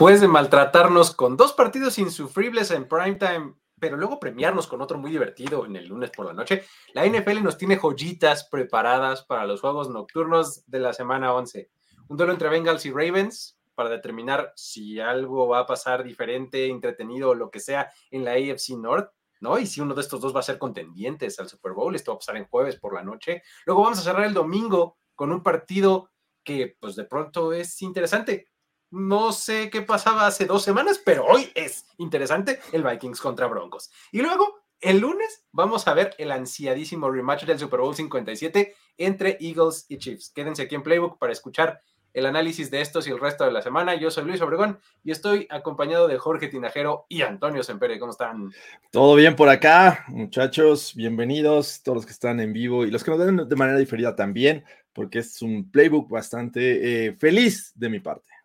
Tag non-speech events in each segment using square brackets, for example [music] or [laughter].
Después de maltratarnos con dos partidos insufribles en primetime, pero luego premiarnos con otro muy divertido en el lunes por la noche, la NFL nos tiene joyitas preparadas para los juegos nocturnos de la semana 11. Un duelo entre Bengals y Ravens para determinar si algo va a pasar diferente, entretenido o lo que sea en la AFC North. ¿no? Y si uno de estos dos va a ser contendientes al Super Bowl, esto va a pasar en jueves por la noche. Luego vamos a cerrar el domingo con un partido que pues de pronto es interesante. No sé qué pasaba hace dos semanas, pero hoy es interesante el Vikings contra Broncos. Y luego, el lunes, vamos a ver el ansiadísimo rematch del Super Bowl 57 entre Eagles y Chiefs. Quédense aquí en Playbook para escuchar el análisis de estos y el resto de la semana. Yo soy Luis Obregón y estoy acompañado de Jorge Tinajero y Antonio Sempere. ¿Cómo están? Todo bien por acá, muchachos. Bienvenidos, todos los que están en vivo y los que nos ven de manera diferida también, porque es un playbook bastante eh, feliz de mi parte.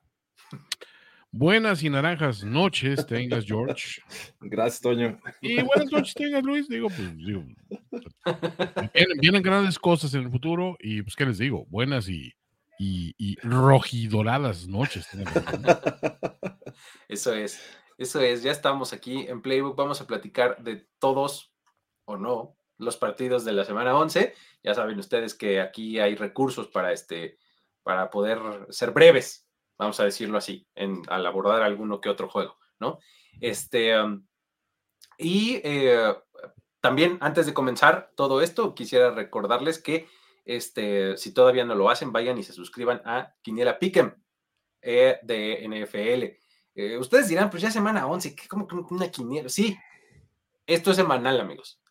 Buenas y naranjas noches tengas, George. Gracias, Toño. Y buenas noches tengas, Luis. Digo, pues, digo, vienen, vienen grandes cosas en el futuro y, pues, ¿qué les digo? Buenas y, y, y rojidoradas noches. Eso es, eso es. Ya estamos aquí en Playbook. Vamos a platicar de todos o no los partidos de la semana 11. Ya saben ustedes que aquí hay recursos para este para poder ser breves, vamos a decirlo así, en, al abordar alguno que otro juego, ¿no? Este, y eh, también antes de comenzar todo esto, quisiera recordarles que este, si todavía no lo hacen, vayan y se suscriban a Quiniela Pick'em eh, de NFL. Eh, ustedes dirán, pues ya semana 11, ¿qué, ¿cómo que una quiniela? Sí, esto es semanal, amigos.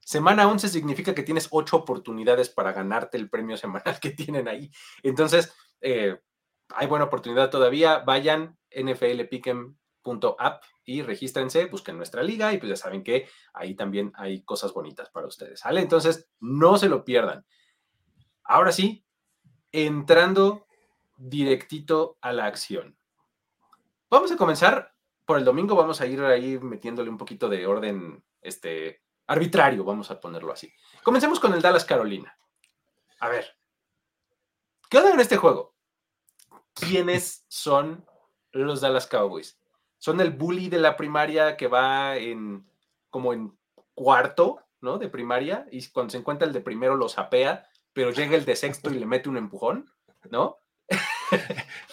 Semana 11 significa que tienes ocho oportunidades para ganarte el premio semanal [laughs] que tienen ahí. Entonces, eh, hay buena oportunidad todavía. Vayan nflpick'em.app y regístrense, busquen nuestra liga y pues ya saben que ahí también hay cosas bonitas para ustedes. ¿Sale? Entonces, no se lo pierdan. Ahora sí, entrando directito a la acción. Vamos a comenzar por el domingo, vamos a ir ahí metiéndole un poquito de orden este, arbitrario, vamos a ponerlo así. Comencemos con el Dallas Carolina. A ver, ¿qué onda en este juego? ¿Quiénes son los Dallas Cowboys? Son el bully de la primaria que va en como en cuarto, ¿no? De primaria, y cuando se encuentra el de primero lo sapea, pero llega el de sexto y le mete un empujón, ¿no?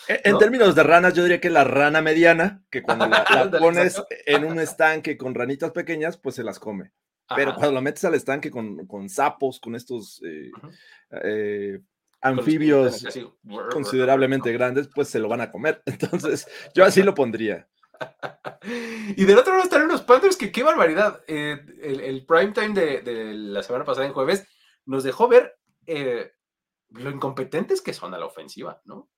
En ¿No? términos de ranas, yo diría que la rana mediana, que cuando la, [laughs] pones en un estanque con ranitas pequeñas, pues se las come. Pero Ajá. cuando la metes al estanque con, con sapos, con estos eh, eh, los anfibios así, considerablemente grandes, pues se lo van a comer. [laughs] Entonces, yo así lo pondría. [laughs] Y del otro lado están los Panthers, que qué barbaridad. Eh, el, el prime time de, de la semana pasada en jueves nos dejó ver eh, lo incompetentes que son a la ofensiva, ¿no?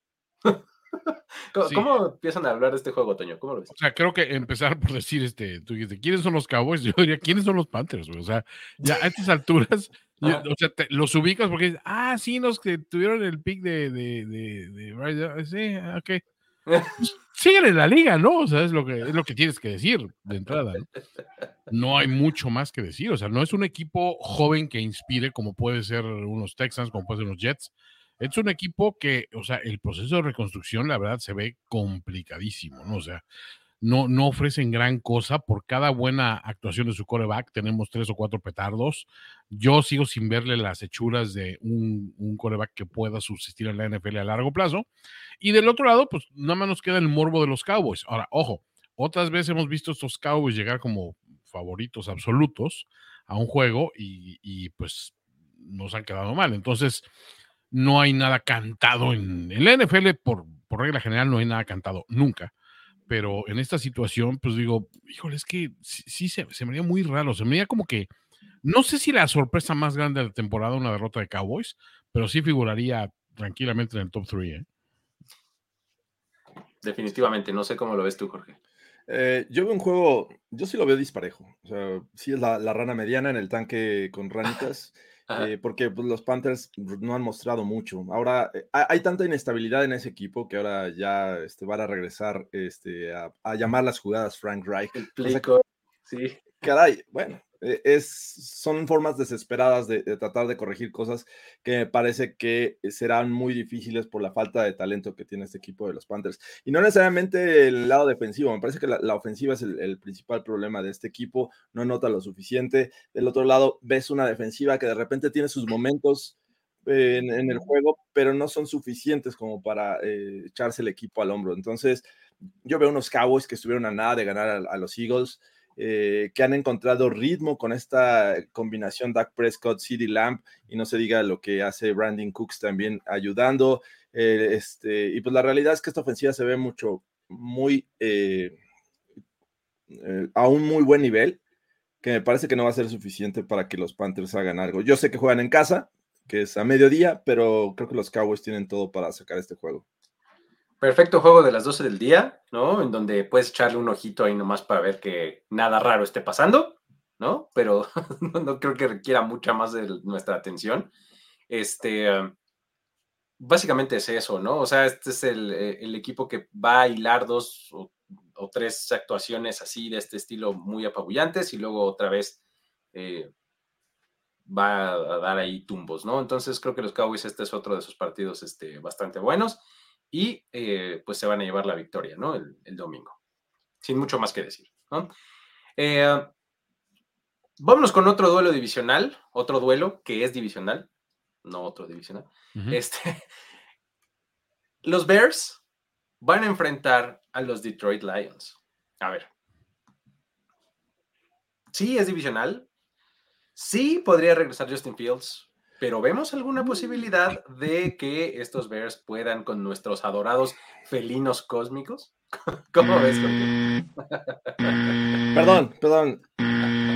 [laughs] [laughs] ¿Cómo, Sí. cómo empiezan a hablar de este juego, Toño? ¿Cómo lo ves? O sea, creo que empezar por decir, este, tú ¿quiénes son los Cowboys? Yo diría, ¿quiénes son los Panthers? güey? O sea, ya a estas alturas, yo- o sea, te- los ubicas porque, ah, sí, los que tuvieron el pick de, de, de, de Bryce- sí, ah, ok. Pues, [laughs] siguen en la liga, ¿no? O sea, es lo que, es lo que tienes que decir de entrada, ¿no? [laughs] No hay mucho más que decir, o sea, no es un equipo joven que inspire como puede ser unos Texans, como pueden ser unos Jets. Es un equipo que, o sea, el proceso de reconstrucción, la verdad, se ve complicadísimo, ¿no? O sea, no, no ofrecen gran cosa. Por cada buena actuación de su coreback, tenemos tres o cuatro petardos. Yo sigo sin verle las hechuras de un, un coreback que pueda subsistir en la NFL a largo plazo. Y del otro lado, pues nada más nos queda el morbo de los Cowboys. Ahora, ojo, otras veces hemos visto estos Cowboys llegar como favoritos absolutos a un juego y, y pues nos han quedado mal. Entonces, no hay nada cantado en, en la NFL, por, por regla general, no hay nada cantado nunca. Pero en esta situación, pues digo, híjole, es que sí, sí se, se, me haría muy raro. Se me haría como que, no sé si la sorpresa más grande de la temporada, una derrota de Cowboys, pero sí figuraría tranquilamente en el top 3. ¿eh? Definitivamente, no sé cómo lo ves tú, Jorge. Eh, yo veo un juego, yo sí lo veo disparejo. O sea, sí es la, la rana mediana en el tanque con ranitas. Eh, porque pues, los Panthers no han mostrado mucho. Ahora eh, hay tanta inestabilidad en ese equipo que ahora ya este, van a regresar este, a, a, llamar las jugadas Frank Reich. El o sea, sí. Caray, bueno, es, son formas desesperadas de, de, tratar de corregir cosas que me parece que serán muy difíciles por la falta de talento que tiene este equipo de los Panthers. Y no necesariamente el lado defensivo, me parece que la, la ofensiva es el, el, principal problema de este equipo, no nota lo suficiente. Del otro lado, ves una defensiva que de repente tiene sus momentos en, en el juego, pero no son suficientes como para eh, echarse el equipo al hombro. Entonces, yo veo unos Cowboys que estuvieron a nada de ganar a, a los Eagles. Eh, que han encontrado ritmo con esta combinación Dak Prescott, CD Lamp, y no se diga lo que hace Brandon Cooks también ayudando. Eh, este, y pues la realidad es que esta ofensiva se ve mucho, muy, eh, a un muy buen nivel, que me parece que no va a ser suficiente para que los Panthers hagan algo. Yo sé que juegan en casa, que es a mediodía, pero creo que los Cowboys tienen todo para sacar este juego. Perfecto juego de las 12 del día, ¿no? En donde puedes echarle un ojito ahí nomás para ver que nada raro esté pasando, ¿no? Pero [laughs] no, creo que requiera mucha más de nuestra atención. Este, básicamente es eso, ¿no? O sea, este es el, el equipo que va a hilar dos o, tres actuaciones así de este estilo muy apabullantes y luego otra vez eh, va a dar ahí tumbos, ¿no? Entonces creo que los Cowboys este es otro de esos partidos este, bastante buenos y eh, pues se van a llevar la victoria, ¿no? El, el domingo. Sin mucho más que decir, ¿no? Eh, vámonos con otro duelo divisional, otro duelo que es divisional, no otro divisional. Uh -huh. Este, [laughs] los Bears van a enfrentar a los Detroit Lions. A ver. Sí, es divisional. Sí, podría regresar Justin Fields pero ¿vemos alguna posibilidad de que estos Bears puedan con nuestros adorados felinos cósmicos? [laughs] ¿Cómo ves, Jorge? [laughs] Perdón, perdón.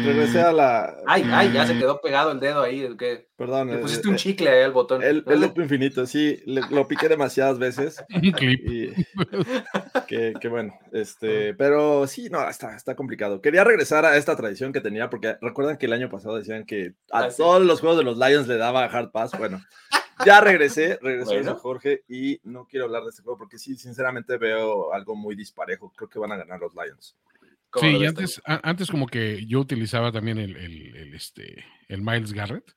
Regresé a la. Ay, ay, ya se quedó pegado el dedo ahí. ¿qué? Perdón. Le pusiste eh, un chicle ahí al botón. El, el loop infinito, sí, le, lo piqué demasiadas veces. [laughs] Un clip. Y, que, que, bueno, este, pero sí, no, está, está complicado. Quería regresar a esta tradición que tenía, porque recuerdan que el año pasado decían que a ah, sí. todos los juegos de los Lions le daba hard pass. Bueno, ya regresé, regresé bueno. a Jorge y no quiero hablar de este juego porque sí, sinceramente veo algo muy disparejo. Creo que van a ganar los Lions. Sí, y antes, a, antes como que yo utilizaba también el, el, el este, el Miles Garrett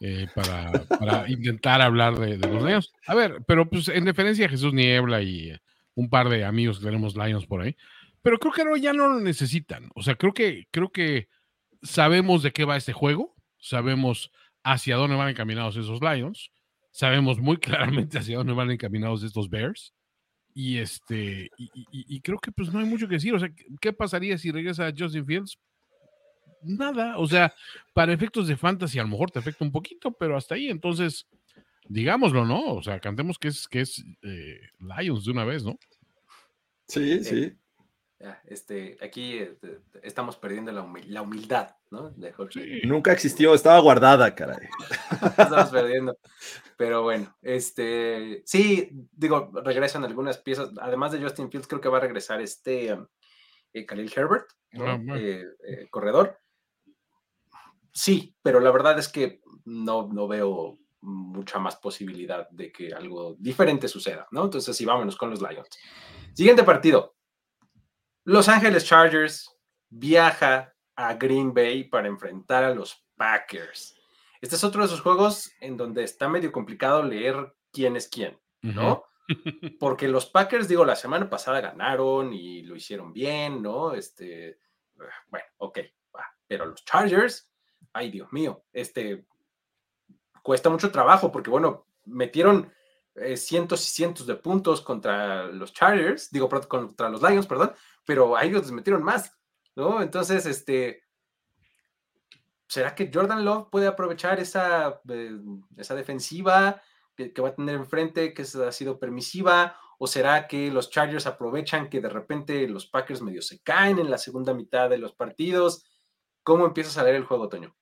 eh, para, para [laughs] intentar hablar de, de, los Lions. A ver, pero pues en deferencia a Jesús Niebla y eh, un par de amigos que tenemos Lions por ahí, pero creo que no, ya no lo necesitan. O sea, creo que, creo que sabemos de qué va este juego, sabemos hacia dónde van encaminados esos Lions, sabemos muy [laughs] claramente hacia dónde van encaminados estos Bears. Y este, y, y, y, creo que pues no hay mucho que decir. O sea, ¿qué pasaría si regresa Justin Fields? Nada. O sea, para efectos de fantasy, a lo mejor te afecta un poquito, pero hasta ahí. Entonces, digámoslo, ¿no? O sea, cantemos que es, que es eh, Lions de una vez, ¿no? Sí, sí. Eh, este, aquí eh, estamos perdiendo la, humil la humildad, ¿no? De sí. Nunca existió, estaba guardada, caray. [laughs] estamos perdiendo. Pero bueno, este, sí, digo, regresan algunas piezas. Además de Justin Fields, creo que va a regresar este um, eh, Khalil Herbert, ¿no? ah, bueno. eh, eh, corredor. Sí, pero la verdad es que no, no veo mucha más posibilidad de que algo diferente suceda, ¿no? Entonces, sí, vámonos con los Lions. Siguiente partido, los Ángeles Chargers viaja a Green Bay para enfrentar a los Packers. Este es otro de esos juegos en donde está medio complicado leer quién es quién, ¿no? Uh [laughs] -huh. [laughs] Porque los Packers, digo, la semana pasada ganaron y lo hicieron bien, ¿no? Este, bueno, ok, va. Pero los Chargers, ay Dios mío, este, cuesta mucho trabajo porque, bueno, metieron eh, cientos y cientos de puntos contra los Chargers, digo, contra los Lions, perdón, pero a ellos les metieron más, ¿no? Entonces, este, ¿será que Jordan Love puede aprovechar esa, eh, esa defensiva que, va a tener enfrente, que ha sido permisiva? ¿O será que los Chargers aprovechan que de repente los Packers medio se caen en la segunda mitad de los partidos? ¿Cómo empieza a salir el juego, Toño?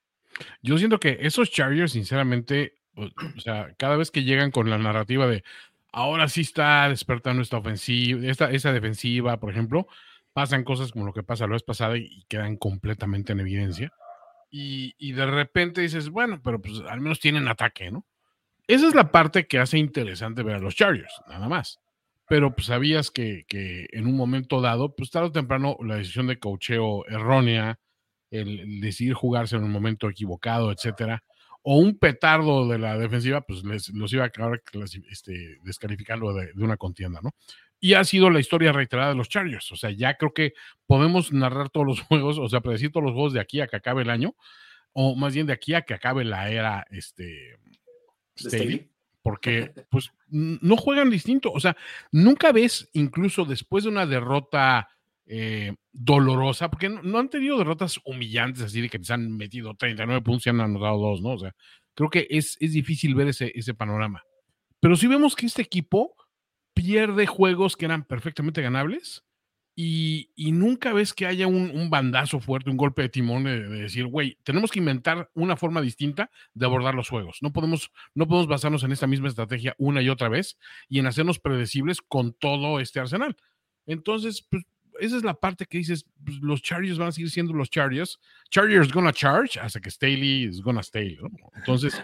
Yo siento que esos Chargers, sinceramente, o sea, cada vez que llegan con la narrativa de ahora sí está despertando esta ofensiva, esta, esa defensiva, por ejemplo, pasan cosas como lo que pasa la vez pasada y quedan completamente en evidencia. Y, de repente dices, bueno, pero pues al menos tienen ataque, ¿no? Esa es la parte que hace interesante ver a los Chargers, nada más. Pero pues sabías que, que en un momento dado, pues tarde o temprano, la decisión de cocheo errónea, el, decidir jugarse en un momento equivocado, etcétera, o un petardo de la defensiva, pues les, los iba a acabar este, descalificando de, de, una contienda, ¿no? Y ha sido la historia reiterada de los Chargers. O sea, ya creo que podemos narrar todos los [laughs] juegos, o sea, predecir todos los juegos de aquí a que acabe el año, o más bien de aquí a que acabe la era este, Staley, porque [laughs] pues no juegan distinto. O sea, nunca ves, incluso después de una derrota eh, dolorosa, porque no, han tenido derrotas humillantes, así de que se han metido 39 puntos y han anotado dos, ¿no? O sea, creo que es, es difícil ver ese, ese panorama. Pero sí vemos que este equipo pierde juegos que eran perfectamente ganables y, nunca ves que haya un, bandazo fuerte, un golpe de timón de, decir, güey, tenemos que inventar una forma distinta de abordar los juegos. No podemos, no podemos basarnos en esta misma estrategia una y otra vez y en hacernos predecibles con todo este arsenal. Entonces, pues, esa es la parte que dices, pues, los Chargers van a seguir siendo los Chargers. Chargers gonna charge hasta que Staley is gonna stay. Entonces,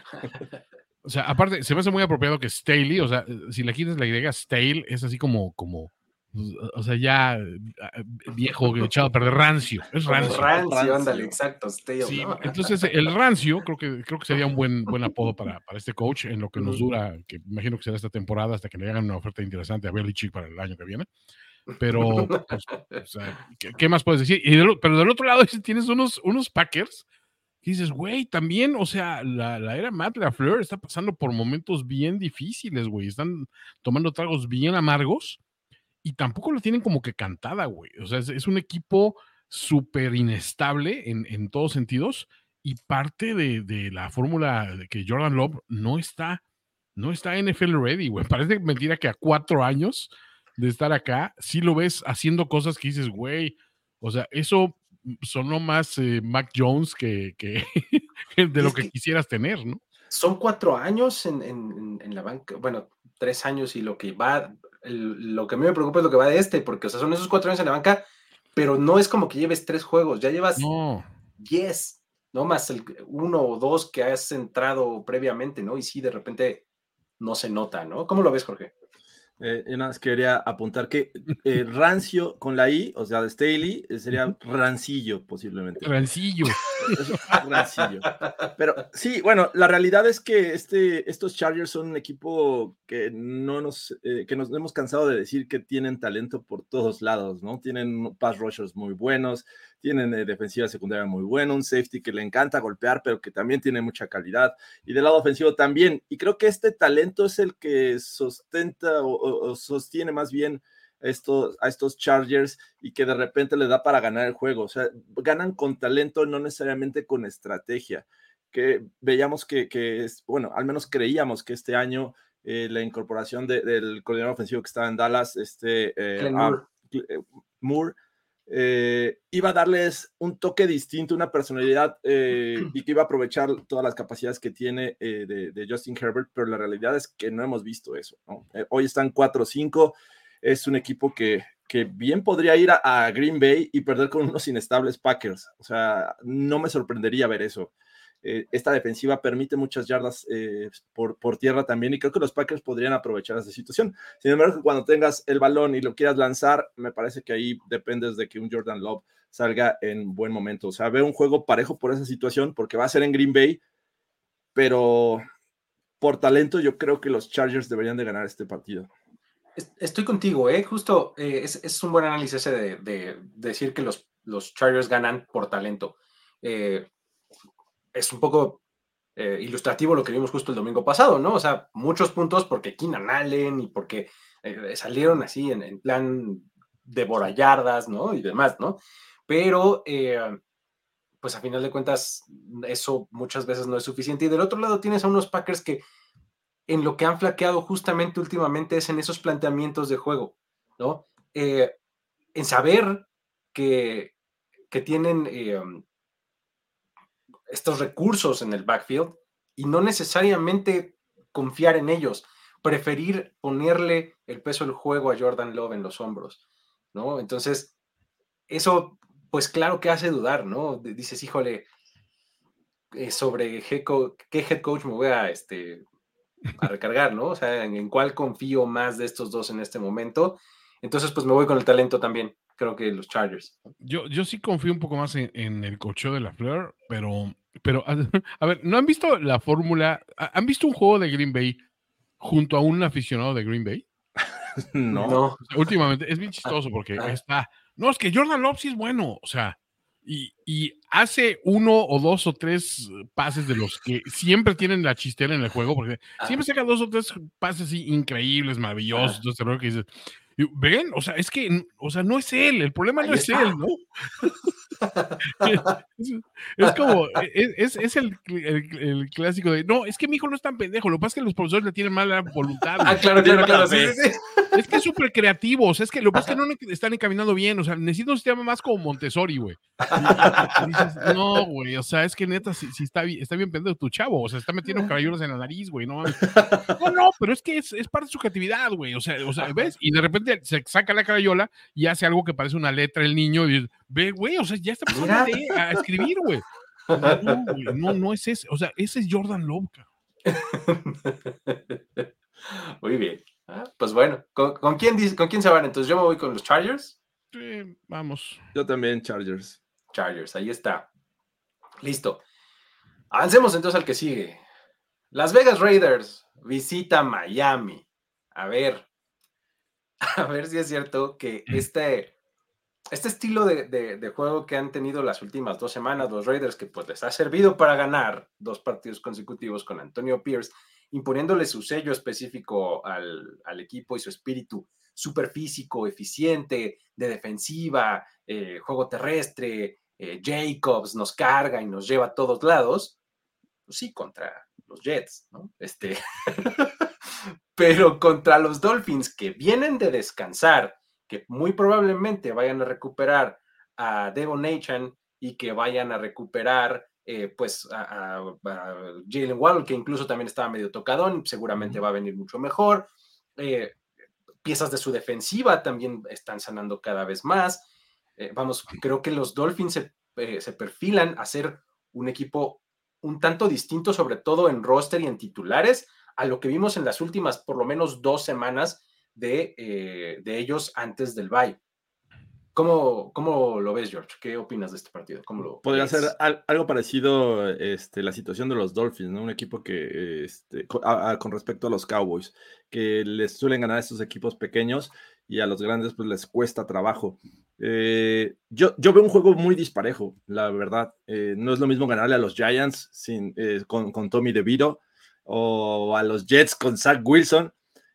O sea, aparte, se me hace muy apropiado que Staley, o sea, si le quitas la idea, Stale es así como, como, o sea, ya eh, viejo, [laughs] echado a perder rancio. Es rancio. Rancio, ándale, exacto, Stale. Sí, entonces el rancio creo que, creo que sería un buen, buen apodo para, para este coach en lo que nos dura, que imagino que será esta temporada hasta que le hagan una oferta interesante a Belichick para el año que viene. Pero, [laughs] pues, o sea, ¿qué, más puedes decir? Y pero del otro lado [laughs] tienes unos, unos Packers y dices, güey, también, o sea, la, la era Matt LaFleur está pasando por momentos bien difíciles, güey. Están tomando tragos bien amargos y tampoco lo tienen como que cantada, güey. O sea, es, un equipo súper inestable en, en, todos sentidos y parte de, de la fórmula de que Jordan Love no está, no está NFL ready, güey. Parece mentira que a cuatro años de estar acá, sí lo ves haciendo cosas que dices, güey, o sea, eso sonó más eh, Mac Jones que, [laughs] de lo que, quisieras tener, ¿no? Son cuatro años en, la banca, bueno, tres años y lo que va, lo que a mí me preocupa es lo que va de este, porque o sea, son esos cuatro años en la banca, pero no es como que lleves tres juegos, ya llevas diez, no más el uno o dos que has entrado previamente, ¿no? Y sí, de repente no se nota, ¿no? ¿Cómo lo ves, Jorge? Eh, yo nada más quería apuntar que [laughs] eh, rancio con la I, o sea, de Staley, eh, sería rancillo posiblemente. Rancillo. rancillo. Pero sí, bueno, la realidad es que este, estos Chargers son un equipo que no nos, que nos hemos cansado de decir que tienen talento por todos lados, ¿no? Tienen pass rushers muy buenos, tienen eh, defensiva secundaria muy buena, un safety que le encanta golpear, pero que también tiene mucha calidad, y del lado ofensivo también. Y creo que este talento es el que sustenta o, sostiene más bien estos, a estos Chargers y que de repente le da para ganar el juego. O sea, ganan con talento, no necesariamente con estrategia. Que veíamos que, es, bueno, al menos creíamos que este año eh, la incorporación del coordinador ofensivo que estaba en Dallas, este eh, Moore eh, iba a darles un toque distinto, una personalidad eh, y que iba a aprovechar todas las capacidades que tiene eh, de, Justin Herbert, pero la realidad es que no hemos visto eso. hoy están 4-5, es un equipo que, que bien podría ir a, Green Bay y perder con unos inestables Packers. O sea, no me sorprendería ver eso. Eh, esta defensiva permite muchas yardas eh, por, por, tierra también y creo que los Packers podrían aprovechar esa situación. Sin embargo, cuando tengas el balón y lo quieras lanzar, me parece que ahí dependes de que un Jordan Love salga en buen momento. O sea, veo un juego parejo por esa situación porque va a ser en Green Bay, pero por talento yo creo que los Chargers deberían de ganar este partido. Estoy contigo, ¿eh? Justo eh, es, un buen análisis ese de, de, decir que los, los Chargers ganan por talento. Eh, es un poco eh, ilustrativo lo que vimos justo el domingo pasado, ¿no? O sea, muchos puntos porque Keenan Allen y porque eh, salieron así en, plan de borallardas, ¿no? Y demás, ¿no? Pero, eh, pues a final de cuentas eso muchas veces no es suficiente. Y del otro lado tienes a unos Packers que en lo que han flaqueado justamente últimamente es en esos planteamientos de juego, ¿no? En saber que, que tienen estos recursos en el backfield y no necesariamente confiar en ellos, preferir ponerle el peso del juego a Jordan Love en los hombros, ¿no? Entonces, eso, pues claro que hace dudar, ¿no? Dices, híjole, eh, sobre qué head coach me voy a, este, a recargar, ¿no? O sea, ¿en, cuál confío más de estos dos en este momento. Entonces, pues me voy con el talento también. Creo que los Chargers. Yo, yo sí confío un poco más en, el cocheo de la Fleur, pero, pero, [laughs] a, ver, ¿no han visto la fórmula? ¿Han visto un juego de Green Bay junto a un aficionado de Green Bay? [laughs] no. últimamente es bien chistoso porque está. No, es que Jordan Love sí es bueno. O sea, y, hace uno o dos o tres pases de los que siempre tienen la chistera en el juego, porque siempre saca dos o tres pases increíbles, maravillosos, entonces, que dices, ven, o sea, es que, o sea, no es él, el problema no es él, ¿no? [laughs] es, como, e, e, es, es el, el, clásico de, no, es que mi hijo no es tan pendejo, lo que pasa es que los profesores le tienen mala voluntad. Ah, claro, claro, claro, sí, sí, Es que es súper creativo, o sea, es que lo que pasa es que no están encaminando bien, o sea, necesito un sistema más como Montessori, güey. [laughs] no, güey, o sea, es que neta, si, está, bien, está bien pendejo tu chavo, o sea, está metiendo caballeros en la nariz, güey, no [laughs] No, no, pero es que es, es parte de su creatividad, güey, o sea, o sea, ¿ves? Y de repente se saca la carayola y hace algo que parece una letra el niño y dice, ve, güey, o sea, ya está empezando a, escribir, güey. No, no, es ese, o sea, ese es Jordan Love. [laughs] Muy bien. Ah, pues bueno, ¿con, quién, ¿con quién se van? Entonces yo me voy con los Chargers. Sí, vamos. Yo también, Chargers. Chargers, ahí está. Listo. Avancemos entonces al que sigue. Las Vegas Raiders visita Miami. A ver, [laughs] a ver si es cierto que mm. este, este estilo de, juego que han tenido las últimas dos semanas los Raiders, que pues les ha servido para ganar dos partidos consecutivos con Antonio Pierce, imponiéndole su sello específico al, equipo y su espíritu súper físico, eficiente, de defensiva, eh, juego terrestre, eh, Jacobs nos carga y nos lleva a todos lados, pues sí, contra los Jets, ¿no? Este, [laughs] pero contra los Dolphins que vienen de descansar, que muy probablemente vayan a recuperar a Devon Nachan y que vayan a recuperar eh, pues a, Jalen Waddle, que incluso también estaba medio tocadón, seguramente va a venir mucho mejor. Eh, piezas de su defensiva también están sanando cada vez más. Eh, vamos, creo que los Dolphins se, se perfilan a ser un equipo un tanto distinto, sobre todo en roster y en titulares, a lo que vimos en las últimas por lo menos dos semanas de, de ellos antes del bye. ¿Cómo, ¿Cómo, lo ves, George? ¿Qué opinas de este partido? ¿Cómo lo Podría ser algo parecido este, la situación de los Dolphins, ¿no? Un equipo que, este, con, respecto a los Cowboys, que les suelen ganar a estos equipos pequeños y a los grandes pues les cuesta trabajo. Eh, yo, yo veo un juego muy disparejo, la verdad. Eh, no es lo mismo ganarle a los Giants sin, con, con Tommy DeVito o a los Jets con Zach Wilson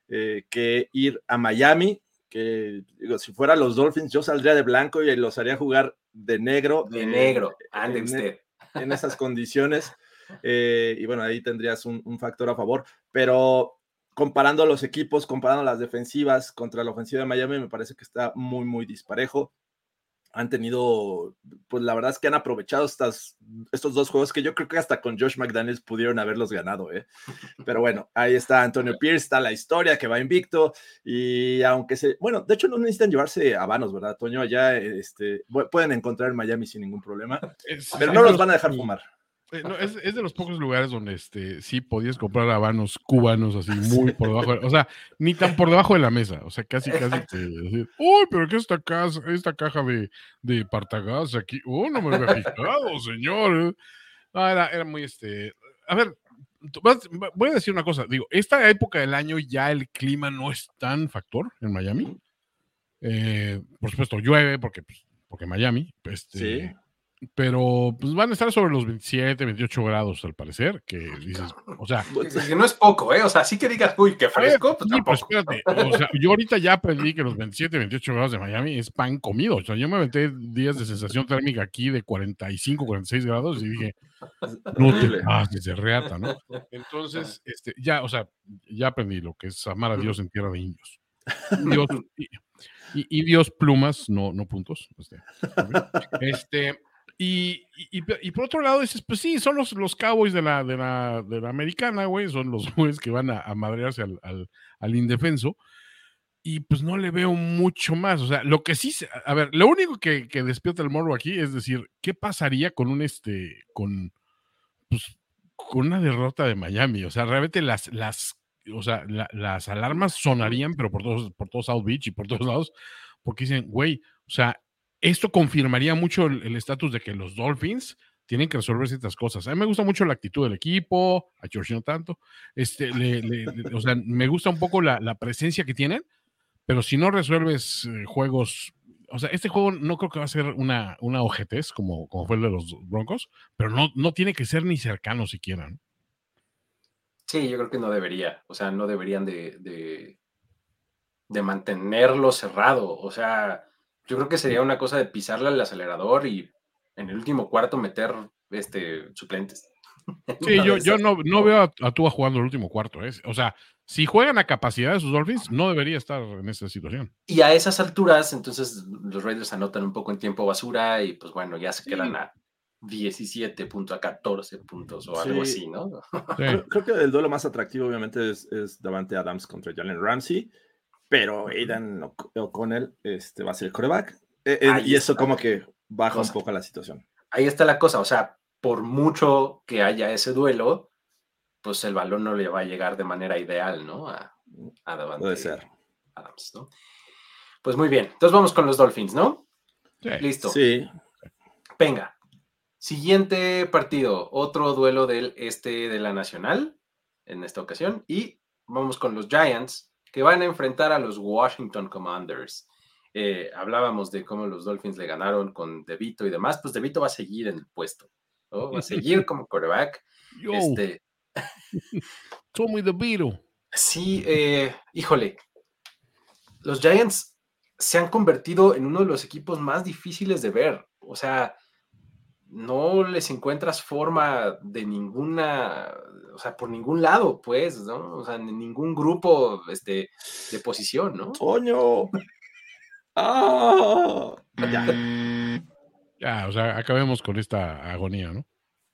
eh, que ir a Miami, que digo, si fuera los Dolphins yo saldría de blanco y los haría jugar de negro. De negro, ande en, usted. En esas [laughs] condiciones. Eh, y bueno, ahí tendrías un, un, factor a favor, pero comparando los equipos, comparando las defensivas contra la ofensiva de Miami, me parece que está muy, muy disparejo han tenido, pues la verdad es que han aprovechado estas, estos dos juegos que yo creo que hasta con Josh McDaniels pudieron haberlos ganado, ¿eh? [laughs] Pero bueno, ahí está Antonio Pierce, está la historia que va invicto y aunque se, bueno, de hecho no necesitan llevarse a vanos, ¿verdad, Toño? Allá este, pueden encontrar en Miami sin ningún problema, [laughs] pero no los van a dejar fumar. Eh, es, de los pocos lugares donde este, sí podías comprar habanos cubanos así [laughs] muy por debajo, o sea, ni tan por debajo de la mesa, o sea, casi, casi [laughs] uy, pero ¿qué esta, casa, esta caja de, de Partagás aquí? Oh, no me había fijado, señor. Ah, era, era muy, este, a ver, voy a decir una cosa, digo, esta época del año ya el clima no es tan factor en Miami. Eh, por supuesto, llueve porque, pues, porque Miami, este, sí pero pues van a estar sobre los 27, 28 grados al parecer, que dices, o sea... Que no es poco, ¿eh? O sea, sí que digas, uy, qué fresco, pues sí, pues espérate, o sea, yo ahorita ya aprendí que los 27, 28 grados de Miami es pan comido, o sea, yo me aventé días de sensación térmica aquí de 45, 46 grados y dije, no te pases de reata, ¿no? Entonces, [laughs] este, ya, o sea, ya aprendí lo que es amar a Dios en tierra de indios. Dios, y Dios plumas, no, no puntos. Este, este, y, y- y- por otro lado dices, pues sí, son los, los Cowboys de la, de la, de la americana, güey, son los [laughs] güeyes que van a, a madrearse al, al, al indefenso. Y pues no le veo mucho más. O sea, lo que sí, a ver, lo único que, que despierta el morbo aquí es decir, ¿qué pasaría con un este, con, pues, con una derrota de Miami? O sea, realmente las, las, o sea, la- las alarmas sonarían, pero por todos, por todo South Beach y por todos lados, porque dicen, güey, o sea, esto confirmaría mucho el estatus de que los Dolphins tienen que resolver ciertas cosas. A mí me gusta mucho la actitud del equipo, a George no tanto. Este, o sea, me gusta un poco la, la presencia que tienen, pero si no resuelves eh, juegos, o sea, este juego no creo que va a ser una, una como, como fue el de los Broncos, pero no, no tiene que ser ni cercano siquiera. ¿no? Sí, yo creo que no debería. O sea, no deberían de, de, de mantenerlo cerrado. O sea, yo creo que sería una cosa de pisarle al acelerador y en el último cuarto meter este suplentes. [laughs] Sí, yo, yo no, no veo a, a Tua jugando el último cuarto. ¿eh? O sea, si juegan a capacidad de sus Dolphins, no debería estar en esta situación. Y a esas alturas, entonces los Raiders anotan un poco en tiempo basura y pues bueno, ya se Sí. quedan a 17 puntos, a 14 puntos o algo Sí. así, ¿no? Sí. Creo, creo que el duelo más atractivo, obviamente, es, es Davante Adams contra Jalen Ramsey, pero Aidan O'C- O'Connell este, va a ser el coreback. Eh, eh, Ahí y eso está como que baja cosa. un poco la situación. Ahí está la cosa, o sea, por mucho que haya ese duelo, pues el balón no le va a llegar de manera ideal, ¿no? A, a Davante Puede ser. Adams, ¿no? Pues muy bien, entonces vamos con los Dolphins, ¿no? Sí. Listo. Sí, Venga. Siguiente partido, otro duelo del este de la Nacional en esta ocasión. Y vamos con los Giants que van a enfrentar a los Washington Commanders. Eh, hablábamos de cómo los Dolphins le ganaron con DeVito y demás. Pues DeVito va a seguir en el puesto. ¿no? Va a seguir como quarterback. [laughs] Yo, Este, [laughs] Tommy DeVito. sí, eh, híjole. Los Giants se han convertido en uno de los equipos más difíciles de ver. O sea, no les encuentras forma de ninguna, o sea, por ningún lado, pues, ¿no? O sea, en ningún grupo este, de posición, ¿no? Toño. [laughs] Ah, ya. Ya, o sea, acabemos con esta agonía, ¿no?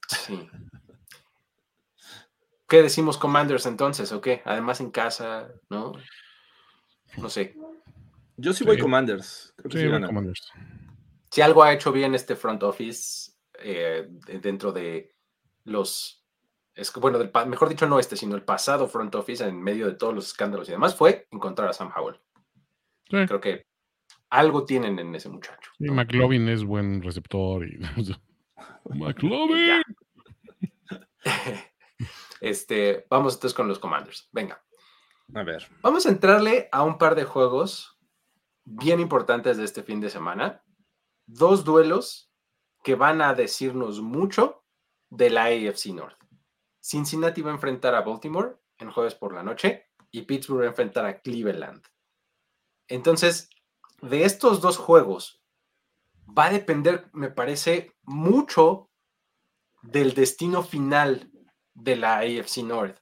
Sí. ¿Qué decimos Commanders entonces, o qué? Además en casa, ¿no? No sé. Yo sí voy Sí. Commanders. Creo que Sí, sí voy. Commanders. Si algo ha hecho bien este front office eh, de- dentro de los, es bueno, del, mejor dicho, no este, sino el pasado front office en medio de todos los escándalos y demás, fue encontrar a Sam Howell. Sí, Creo que algo tienen en ese muchacho. sí, ¿no? McLovin es buen receptor. Y, [laughs] Y McLovin. [laughs] Este, vamos entonces con los Commanders. Venga, A ver. vamos a entrarle a un par de juegos bien importantes de este fin de semana. Dos duelos que van a decirnos mucho de la AFC North. Cincinnati va a enfrentar a Baltimore en jueves por la noche y Pittsburgh va a enfrentar a Cleveland. Entonces, de estos dos juegos va a depender, me parece, mucho del destino final de la AFC North,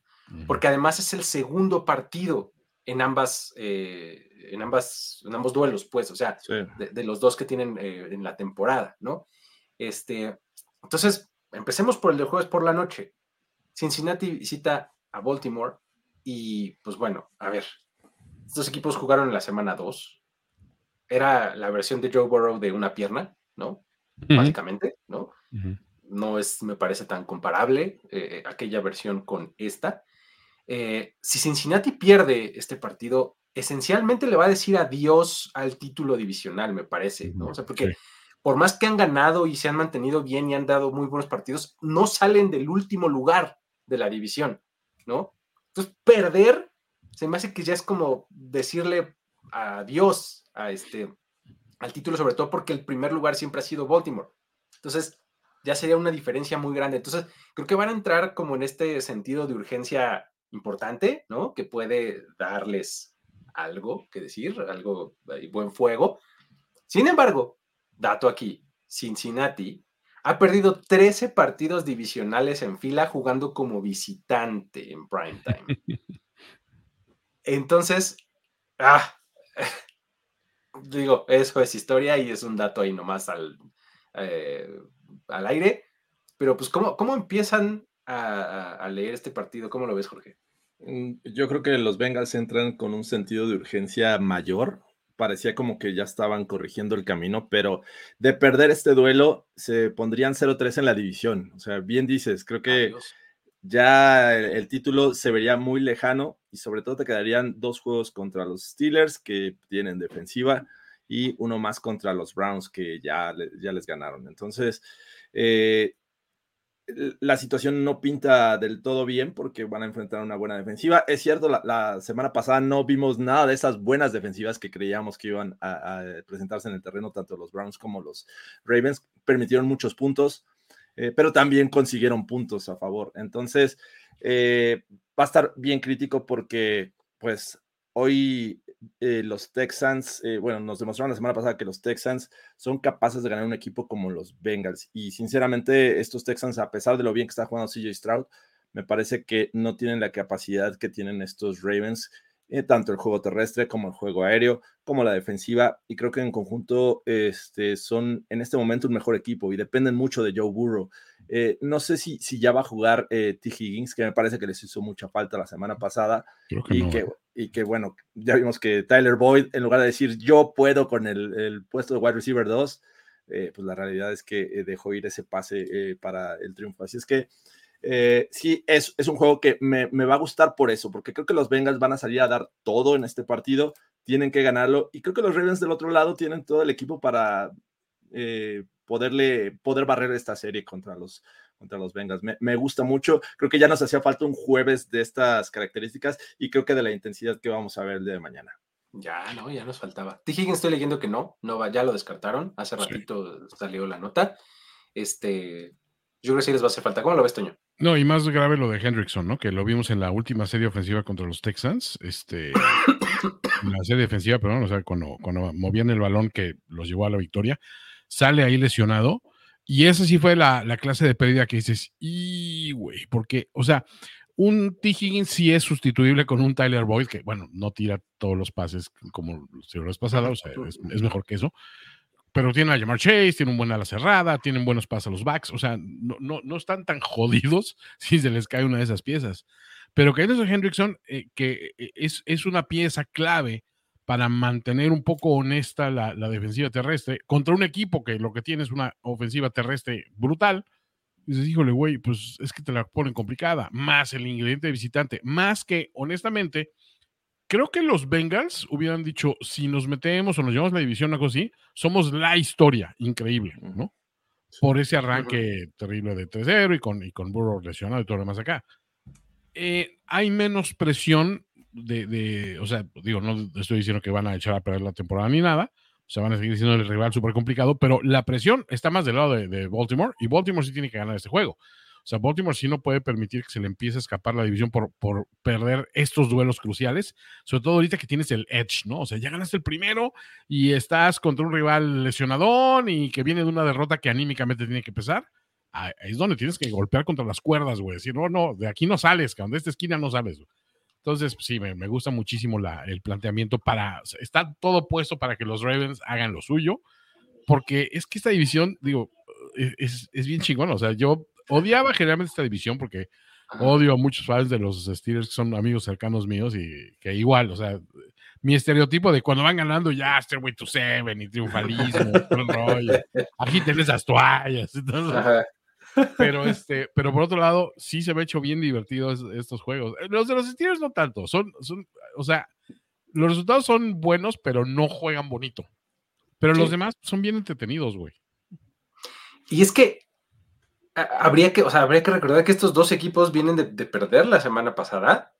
porque además es el segundo partido en ambas, eh, en ambas, en ambos duelos, pues, o sea, Sí. de, de los dos que tienen eh, en la temporada, ¿no? Este, entonces, empecemos por el de jueves por la noche. Cincinnati visita a Baltimore y, pues bueno, a ver, estos equipos jugaron en la semana 2. Era la versión de Joe Burrow de una pierna, ¿no? Ujú, Básicamente, ¿no? no es, me parece, tan comparable eh, aquella versión con esta. Eh, si Cincinnati pierde este partido, esencialmente le va a decir adiós al título divisional, me parece, ¿no? O sea, porque Sí. Por más que han ganado y se han mantenido bien y han dado muy buenos partidos, no salen del último lugar de la división, ¿no? Entonces, perder se me hace que ya es como decirle adiós a este, al título, sobre todo porque el primer lugar siempre ha sido Baltimore. Entonces, ya sería una diferencia muy grande. Entonces, creo que van a entrar como en este sentido de urgencia importante, ¿no? Que puede darles algo que decir, algo, buen fuego. Sin embargo, dato aquí, Cincinnati ha perdido 13 partidos divisionales en fila jugando como visitante en primetime. [laughs] Entonces, ah, [laughs] digo, eso es historia y es un dato ahí nomás al, eh, al aire. Pero pues, ¿cómo, cómo empiezan a, leer este partido? ¿Cómo lo ves, Jorge? Mm, yo creo que los Bengals entran con un sentido de urgencia mayor. Parecía como que ya estaban corrigiendo el camino, pero de perder este duelo se pondrían 0-3 en la división. O sea, bien dices, creo que ya el, título se vería muy lejano y sobre todo te quedarían dos juegos contra los Steelers que tienen defensiva y uno más contra los Browns que ya, ya les ganaron. Entonces, eh, la situación no pinta del todo bien porque van a enfrentar una buena defensiva. Es cierto, la, semana pasada no vimos nada de esas buenas defensivas que creíamos que iban a, presentarse en el terreno, tanto los Browns como los Ravens. Permitieron muchos puntos, eh, pero también consiguieron puntos a favor. Entonces, eh, va a estar bien crítico porque, pues, hoy eh, los Texans, eh, bueno, nos demostraron la semana pasada que los Texans son capaces de ganar un equipo como los Bengals. Y sinceramente, estos Texans, a pesar de lo bien que está jugando CJ Stroud, me parece que no tienen la capacidad que tienen estos Ravens eh, tanto el juego terrestre como el juego aéreo, como la defensiva, y creo que en conjunto este, son en este momento un mejor equipo y dependen mucho de Joe Burrow. Eh, no sé si, si ya va a jugar eh, T. Higgins, que me parece que les hizo mucha falta la semana pasada, y, que, y que bueno, ya vimos que Tyler Boyd, en lugar de decir yo puedo con el, el puesto de wide receiver 2, pues la realidad es que dejó ir ese pase para el triunfo. Así es que eh, sí, es, es, un juego que me, va a gustar por eso, porque creo que los Bengals van a salir a dar todo en este partido, tienen que ganarlo, y creo que los Ravens del otro lado tienen todo el equipo para eh, poderle, poder barrer esta serie contra los, contra los Bengals. Me, gusta mucho, creo que ya nos hacía falta un jueves de estas características y creo que de la intensidad que vamos a ver el día de mañana. Ya, no, ya nos faltaba. T. Higgins estoy leyendo que no, no va, ya lo descartaron, hace ratito salió la nota. Este, yo creo que sí les va a hacer falta. ¿Cómo lo ves, Toño? No, y más grave lo de Hendrickson, ¿no? Que lo vimos en la última serie ofensiva contra los Texans. Este, [coughs] en la serie defensiva, perdón, o sea, cuando, cuando movían el balón que los llevó a la victoria, sale ahí lesionado. Y esa sí fue la, clase de pérdida que dices, y güey, porque, o sea, un T. Higgins sí es sustituible con un Tyler Boyd, que, bueno, no tira todos los pases como los pasados, o sea, es mejor que eso pero tienen a Jamar Chase, tienen un buen ala cerrada, tienen buenos pasos a los backs, o sea, no, no, no, están tan jodidos [laughs] si se les cae una de esas piezas. Pero que de Hendrickson, eh, que eh, es, es, una pieza clave para mantener un poco honesta la, la, defensiva terrestre contra un equipo que lo que tiene es una ofensiva terrestre brutal. Y dices, híjole, güey, pues es que te la ponen complicada, más el ingrediente visitante, más que, honestamente, creo que los Bengals hubieran dicho, si nos metemos o nos llevamos la división, algo así, somos la historia, increíble, ¿no? Por ese arranque terrible de 3-0 y con, y con Burrow lesionado y todo lo demás acá. Eh, hay menos presión de, o sea, digo, no estoy diciendo que van a echar a perder la temporada ni nada, o sea, van a seguir siendo el rival súper complicado, pero la presión está más del lado de, de, Baltimore y Baltimore sí tiene que ganar este juego. O sea, Baltimore sí no puede permitir que se le empiece a escapar la división por, por perder estos duelos cruciales, sobre todo ahorita que tienes el edge, ¿no? O sea, ya ganaste el primero y estás contra un rival lesionadón y que viene de una derrota que anímicamente tiene que pesar. Ahí es donde tienes que golpear contra las cuerdas, güey. Decir, no, no, de aquí no sales, que de esta esquina no sales. Entonces, sí, me, me gusta muchísimo la, el planteamiento para. Está todo puesto para que los Ravens hagan lo suyo, porque es que esta división, digo, e, es, es bien chingón. O sea, yo odiaba generalmente esta división porque odio a muchos fans de los Steelers que son amigos cercanos míos y que igual, o sea, mi estereotipo de cuando van ganando ya Stairway to Seven y triunfalismo, todo rollo, [laughs] agiten esas toallas. Pero este, pero por otro lado, sí se me ha hecho bien divertidos estos juegos. Los de los Steelers no tanto, son, son, o sea, los resultados son buenos, pero no juegan bonito. Pero los demás son bien entretenidos, güey. Y es que habría que, o sea, habría que recordar que estos dos equipos vienen de, perder la semana pasada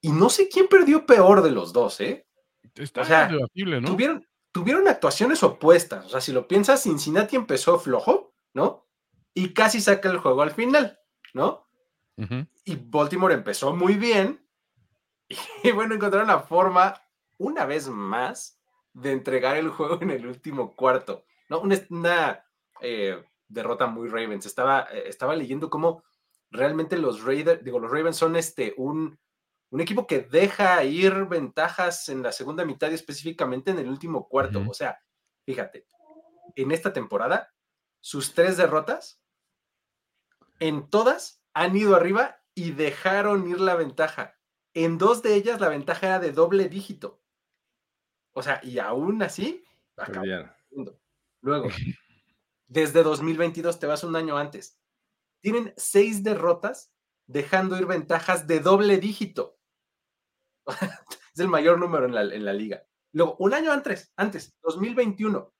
y no sé quién perdió peor de los dos, ¿eh? Está o sea, ¿no? Tuvieron, tuvieron actuaciones opuestas. O sea, si lo piensas, Cincinnati empezó flojo ¿no? Y casi saca el juego al final, ¿no? Y Baltimore empezó muy bien. [laughs] Y bueno, encontraron la forma, una vez más, de entregar el juego en el último cuarto, ¿no? Una, eh, derrota muy Ravens. Estaba, eh, estaba leyendo cómo realmente los Raiders, digo, los Ravens son este, un, un equipo que deja ir ventajas en la segunda mitad y específicamente en el último cuarto. O sea, fíjate, en esta temporada, sus tres derrotas, en todas han ido arriba y dejaron ir la ventaja. En dos de ellas la ventaja era de doble dígito. O sea, y aún así, Luego, [laughs] desde 2022 te vas un año antes. Tienen seis derrotas dejando ir ventajas de doble dígito. [laughs] es el mayor número en la, liga. Luego, un año antes, antes, 2021,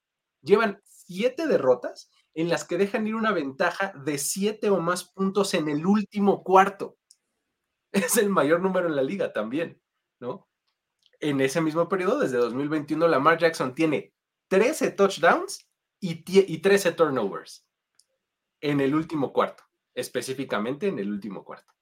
llevan siete derrotas en las que dejan ir una ventaja de siete o más puntos en el último cuarto. [laughs] Es el mayor número en la liga también, ¿no? En ese mismo periodo, desde 2021, Lamar Jackson tiene 13 touchdowns y, y 13 turnovers en el último cuarto, específicamente en el último cuarto.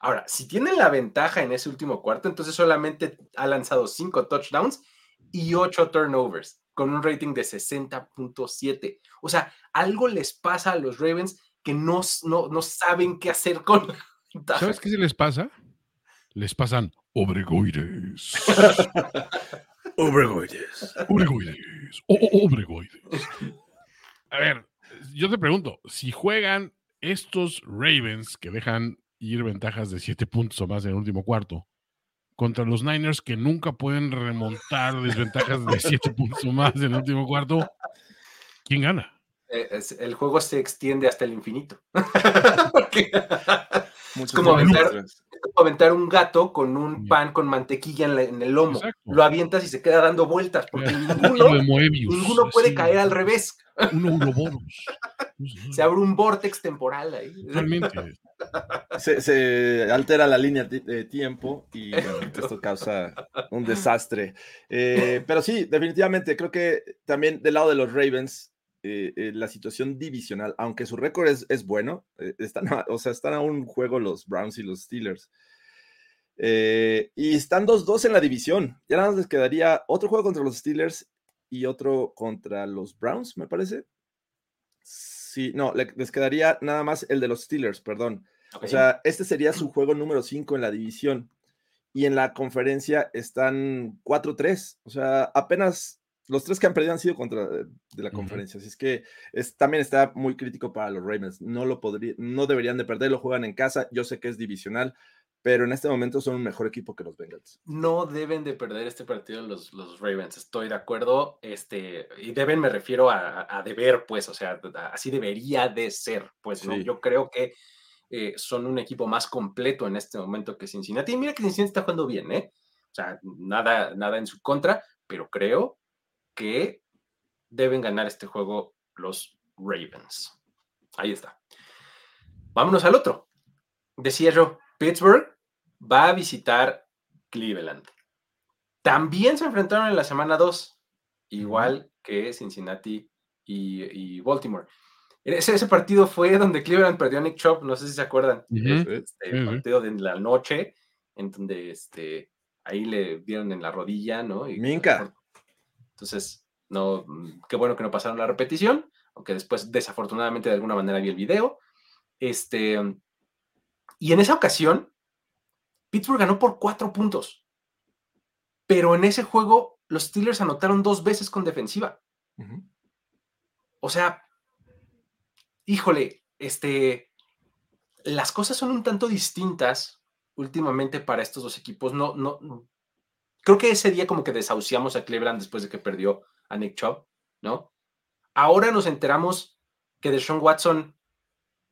Ahora, si tienen la ventaja en ese último cuarto, entonces solamente ha lanzado cinco touchdowns y ocho turnovers con un rating de 60.7. O sea, algo les pasa a los Ravens que no, no, saben qué hacer con ventaja. ¿Sabes qué se les pasa? Les pasan obregoides. [laughs] obregoides. Obregoides. obregoides. A ver, yo te pregunto, si juegan estos Ravens que dejan ir ventajas de siete puntos o más en el último cuarto contra los Niners que nunca pueden remontar desventajas de siete [laughs] puntos o más en el último cuarto, ¿quién gana? Eh, el juego se extiende hasta el infinito. [laughs] es como aventar, un gato con un pan con mantequilla en, el lomo. Lo avientas y se queda dando vueltas porque [laughs] ninguno, puede caer al revés. se abre un vortex temporal ahí. Realmente. Se, altera la línea de tiempo y [laughs] esto causa un desastre. Eh, pero sí, definitivamente creo que también del lado de los Ravens, eh, eh, la situación divisional, aunque su récord es, es bueno, están, o sea, están a un juego los Browns y los Steelers. y están 2-2 en la división. Ya nada más les quedaría otro juego contra los Steelers y otro contra los Browns, me parece. Sí, no, les quedaría nada más el de los Steelers, perdón. O sea, este sería su juego número 5 en la división. Y en la conferencia están 4-3. O sea, apenas los tres que han perdido han sido contra eh, de la conferencia. Así es que es, también está muy crítico para los Ravens. No lo podría, no deberían de perder, lo juegan en casa. Yo sé que es divisional, pero en este momento son un mejor equipo que los Bengals. No deben de perder este partido los, los Ravens, estoy de acuerdo. Este, y deben me refiero a, deber, pues, o sea, así debería de ser. Pues ¿no? yo creo que eh, son un equipo más completo en este momento que Cincinnati. Y mira que Cincinnati está jugando bien, ¿eh? O sea, nada, nada en su contra, pero creo que deben ganar este juego los Ravens. Ahí está. Vámonos al otro. Decía yo, Pittsburgh va a visitar Cleveland. También se enfrentaron en la semana 2, igual que Cincinnati y Baltimore. Ese, partido fue donde Cleveland perdió a Nick Chubb, no sé si se acuerdan. este, el partido de la noche, en donde este, ahí le dieron en la rodilla, ¿no? Y, Minka. Entonces, no, mm, qué bueno que no pasaron la repetición, aunque después desafortunadamente de alguna manera vi el video. Este, y en esa ocasión, Pittsburgh ganó por cuatro puntos. Pero en ese juego, los Steelers anotaron dos veces con defensiva. O sea, híjole, este, las cosas son un tanto distintas últimamente para estos dos equipos. No, no, creo que ese día como que desahuciamos a Cleveland después de que perdió a Nick Chubb, ¿no? Ahora nos enteramos que Deshaun Watson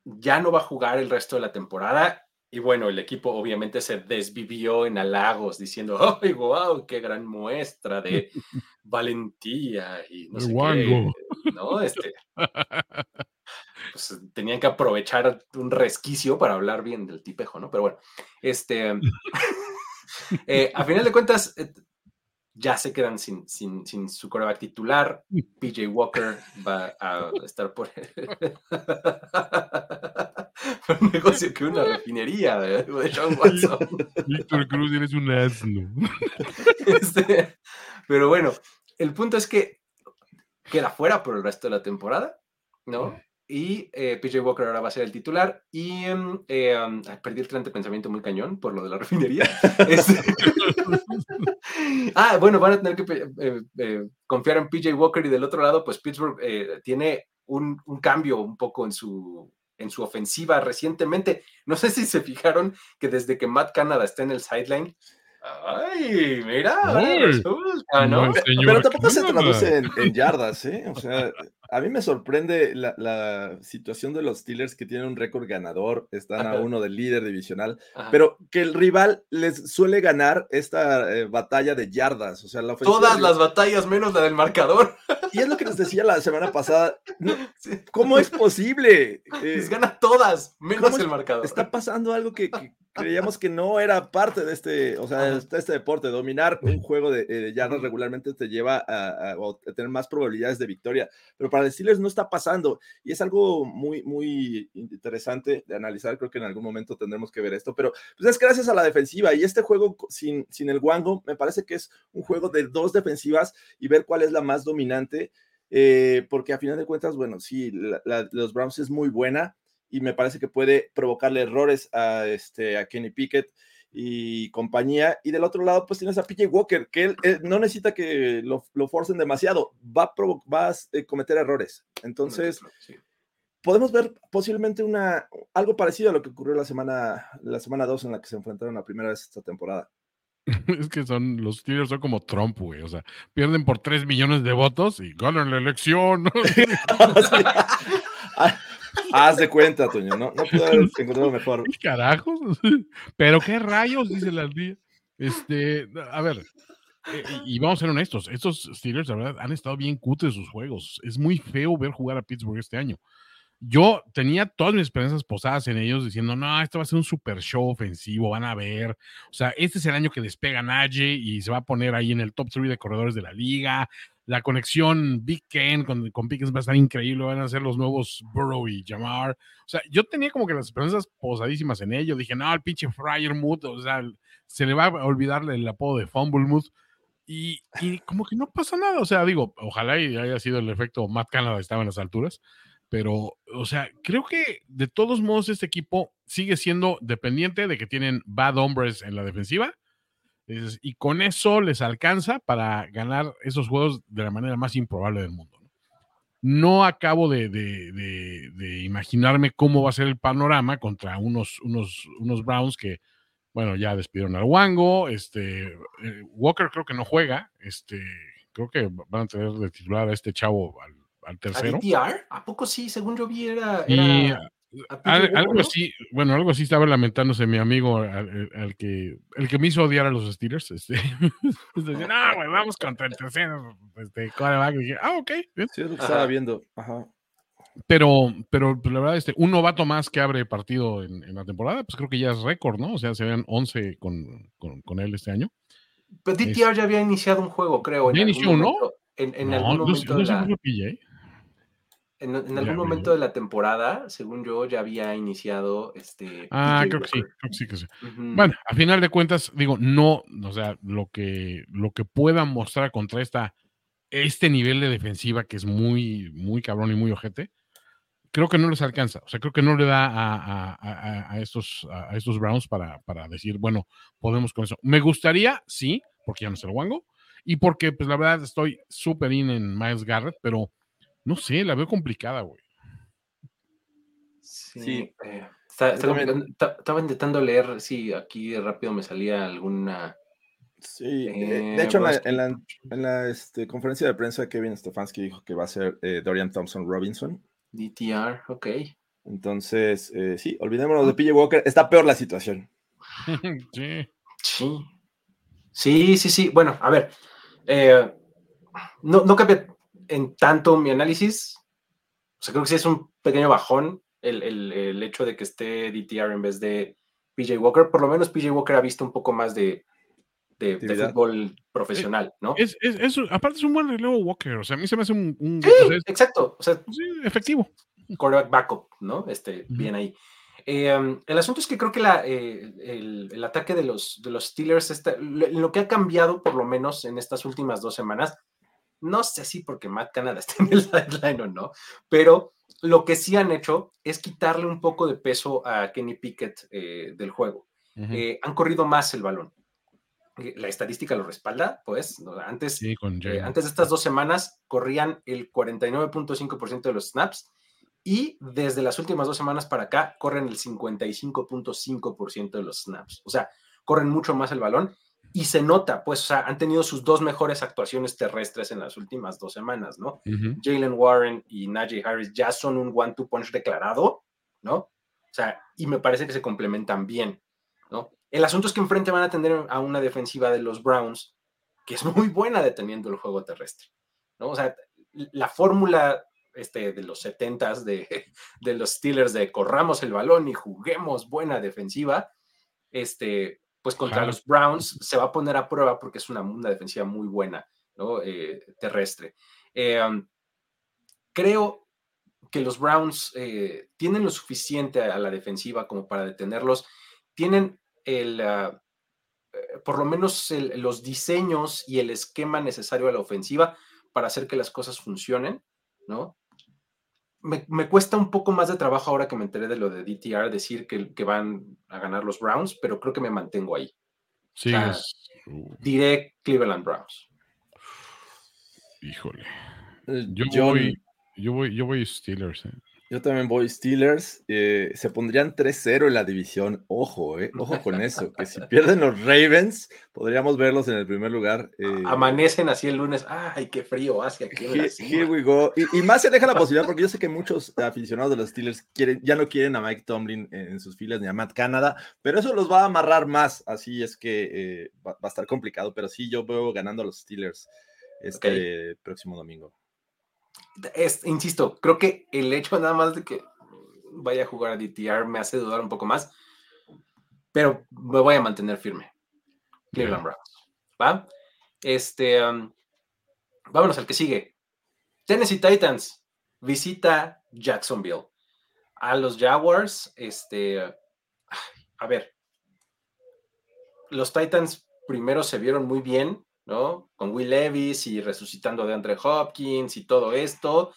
ya no va a jugar el resto de la temporada y bueno, el equipo obviamente se desvivió en halagos diciendo, [laughs] ¡ay, wow! ¡Qué gran muestra de [laughs] valentía! Y no sé qué, ¿no? Este, [laughs] pues tenían que aprovechar un resquicio para hablar bien del tipejo, ¿no? Pero bueno, este, [laughs] eh, a final de cuentas, eh, ya se quedan sin, sin, sin su coreback titular. PJ Walker va a estar por, por [laughs] un negocio que una refinería de, de Sean Watson. [laughs] Víctor Cruz, eres un asno. Este, pero bueno, el punto es que queda fuera por el resto de la temporada, ¿no? Y eh, PJ Walker ahora va a ser el titular. Y em, eh, um, perdí el tren de pensamiento muy cañón por lo de la refinería. [laughs] Este- [laughs] ah, bueno, van a tener que eh, eh, confiar en PJ Walker y del otro lado, pues Pittsburgh eh, tiene un, un cambio un poco en su, en su ofensiva recientemente. No sé si se fijaron que desde que Matt Canada está en el sideline, ¡ay, mira! Resulta, ¿no? Pero tampoco se traduce en, en yardas, ¿eh? O sea, a mí me sorprende la, la situación de los Steelers que tienen un récord ganador, están a uno del líder divisional, Ajá. pero que el rival les suele ganar esta eh, batalla de yardas, o sea, la Todas de- las batallas menos la del marcador. Y es lo que les decía la semana pasada, no, [laughs] Sí, ¿cómo es posible? Eh, Les gana todas, menos ¿cómo el marcador. está pasando algo que, que creíamos que no era parte de este, o sea, Ajá. este, deporte. Dominar un juego de, eh, de yardas regularmente te lleva a, a- a tener más probabilidades de victoria, pero para Steelers no está pasando y es algo muy, muy interesante de analizar. Creo que en algún momento tendremos que ver esto, pero pues es gracias a la defensiva y este juego sin, sin el Wango me parece que es un juego de dos defensivas y ver cuál es la más dominante. eh, porque a final de cuentas, bueno, sí, la- la- los Browns es muy buena, y me parece que puede provocarle errores a, este, a Kenny Pickett y compañía. Y del otro lado, pues tienes a PJ Walker, que él, él no necesita que lo, lo forcen demasiado, va a, va a eh, cometer errores. Entonces, Sí. podemos ver posiblemente una, algo parecido a lo que ocurrió la semana, la semana 2 en la que se enfrentaron la primera vez esta temporada. [laughs] Es que son, los Steelers son como Trump, güey. O sea, pierden por 3 millones de votos y ganan la elección. [laughs] [laughs] Haz de cuenta, Toño, no, no pude haber mejor. ¿Qué carajos? [laughs] Pero qué rayos, dice la ardilla. Este, a ver, eh, y vamos a ser honestos, estos Steelers, la verdad, han estado bien cutres sus juegos. Es muy feo ver jugar a Pittsburgh este año. Yo tenía todas mis esperanzas posadas en ellos diciendo, no, esto va a ser un super show ofensivo, van a ver. O sea, este es el año que despega Najee y se va a poner ahí en el top 3 de corredores de la liga. La conexión Big Ken con, con Pickens va a estar increíble, van a ser los nuevos Burrow y Jamar. O sea, yo tenía como que las esperanzas posadísimas en ello. Dije, no, el pinche Fryermuth, o sea, se le va a olvidarle el apodo de Fumblemuth. Y, y como que no pasa nada. O sea, digo, ojalá y haya sido el efecto Matt Canada estaba en las alturas. Pero, o sea, creo que de todos modos este equipo sigue siendo dependiente de que tienen bad hombres en la defensiva. Y con eso les alcanza para ganar esos juegos de la manera más improbable del mundo. No, acabo de, de- de- de imaginarme cómo va a ser el panorama contra unos, unos, unos Browns que, bueno, ya despidieron al Wango. Este, eh, Walker creo que no juega. Este, creo que van a tener de titular a este chavo al, al ¿A tercero. DTR? ¿A poco sí? Según yo vi, era. A al- algo ¿no? así, bueno, algo así estaba lamentándose mi amigo, al, al- al que, el que me hizo odiar a los Steelers. Este, [laughs] decía, no, güey, vamos contra el tercero este, quarterback". Y dije, ah, ok, bien. Sí, es lo que estaba viendo. Ajá. Pero, pero pues, la verdad, este, un novato más que abre partido en, en la temporada, pues creo que ya es récord, ¿no? O sea, serían 11 con, con, con él este año. Pero DTR ya había iniciado un juego, creo. en ¿Ya algún inició uno? momento- En, en no, algún no, momento no. En, algún momento de la temporada, según yo, ya había iniciado este. Ah, creo que sí, creo que sí, que sí. Bueno, a final de cuentas, digo, no, o sea, lo que, lo que puedan mostrar contra esta, este nivel de defensiva que es muy, muy cabrón y muy ojete, creo que no les alcanza. O sea, creo que no le da a, a- a- a estos, a estos Browns para, para decir, bueno, podemos con eso. Me gustaría, sí, porque ya no es el Wango, y porque, pues la verdad, estoy súper in en Miles Garrett, pero no sé, la veo complicada, güey. Sí. Sí. eh, está- está complicado. Estaba intentando leer si aquí rápido me salía alguna. Sí, eh, Eh, de hecho en la, en la- en la, este, conferencia de prensa Kevin Stefanski dijo que va a ser eh, Dorian Thompson Robinson. DTR, ok. Entonces, eh, sí, olvidémonos de PJ Walker. Está peor la situación. [laughs] sí. Sí. Sí, sí, sí. Bueno, a ver. eh, no, no cambia en tanto mi análisis. O sea, creo que sí es un pequeño bajón el, el- el hecho de que esté DTR en vez de PJ Walker. Por lo menos PJ Walker ha visto un poco más de, de, fútbol profesional, ¿no? Es, aparte es un buen relevo Walker, o sea, a mí se me hace un... exacto, o sea, efectivo. Quarterback backup, ¿no? Este, bien ahí. Em, el asunto es que creo que la, eh, el, ataque de los, de los Steelers, está, lo, que ha cambiado por lo menos en estas últimas dos semanas, no sé si porque Matt Canada [laughs] está en el sideline o no, pero lo que sí han hecho es quitarle un poco de peso a Kenny Pickett eh, del juego. Eh, han corrido más el balón. La estadística lo respalda, pues. Antes, antes de estas dos semanas corrían el 49.5% de los snaps y desde las últimas dos semanas para acá corren el 55.5% de los snaps. O sea, corren mucho más el balón y se nota, pues, o sea, han tenido sus dos mejores actuaciones terrestres en las últimas dos semanas, ¿no? Jalen Warren y Najee Harris ya son un one-two punch declarado, ¿no? O sea, y me parece que se complementan bien, ¿no? El asunto es que enfrente van a tener a una defensiva de los Browns que es [laughs] muy buena deteniendo el juego terrestre, ¿no? O sea, la fórmula este, de los 70 de, [laughs] de los Steelers de corramos el balón y juguemos buena defensiva, este, pues contra los Browns se va a poner a prueba porque es una, una defensiva muy buena, ¿no? Eh, terrestre. Eh, um, creo que los Browns eh, tienen lo suficiente a, la defensiva como para detenerlos. Tienen el, ah, por lo menos los diseños y el esquema necesario a la ofensiva para hacer que las cosas funcionen, ¿no? Me, cuesta un poco más de trabajo ahora que me enteré de lo de DTR decir que, que van a ganar los Browns, pero creo que me mantengo ahí. Sí, uh. diré Cleveland Browns. Híjole. Eh, yo, voy, yo voy, yo voy Steelers. Eh. Yo también voy Steelers. Eh, se pondrían 3-0 en la división. Ojo, eh, ojo con eso. Que si [laughs] pierden los Ravens, podríamos verlos en el primer lugar. Eh. Amanecen así el lunes. ¡Ay, qué frío hace aquí! here, we go. Y, más se deja la posibilidad, porque yo sé que muchos [laughs] aficionados de los Steelers quieren, ya no quieren a Mike Tomlin en sus filas ni a Matt Canada, pero eso los va a amarrar más. Así es que va, a estar complicado. Pero sí, yo veo ganando a los Steelers este próximo domingo insisto, creo que el hecho nada más de que vaya a jugar a DTR me hace dudar un poco más, pero me voy a mantener firme. Cleveland Browns. ¿Va? Este, um, vámonos al que sigue. Tennessee Titans visita Jacksonville. A los Jaguars, este, a ver, los Titans primero se vieron muy bien ¿no? Con Will Levis y resucitando de Andre Hopkins y todo esto.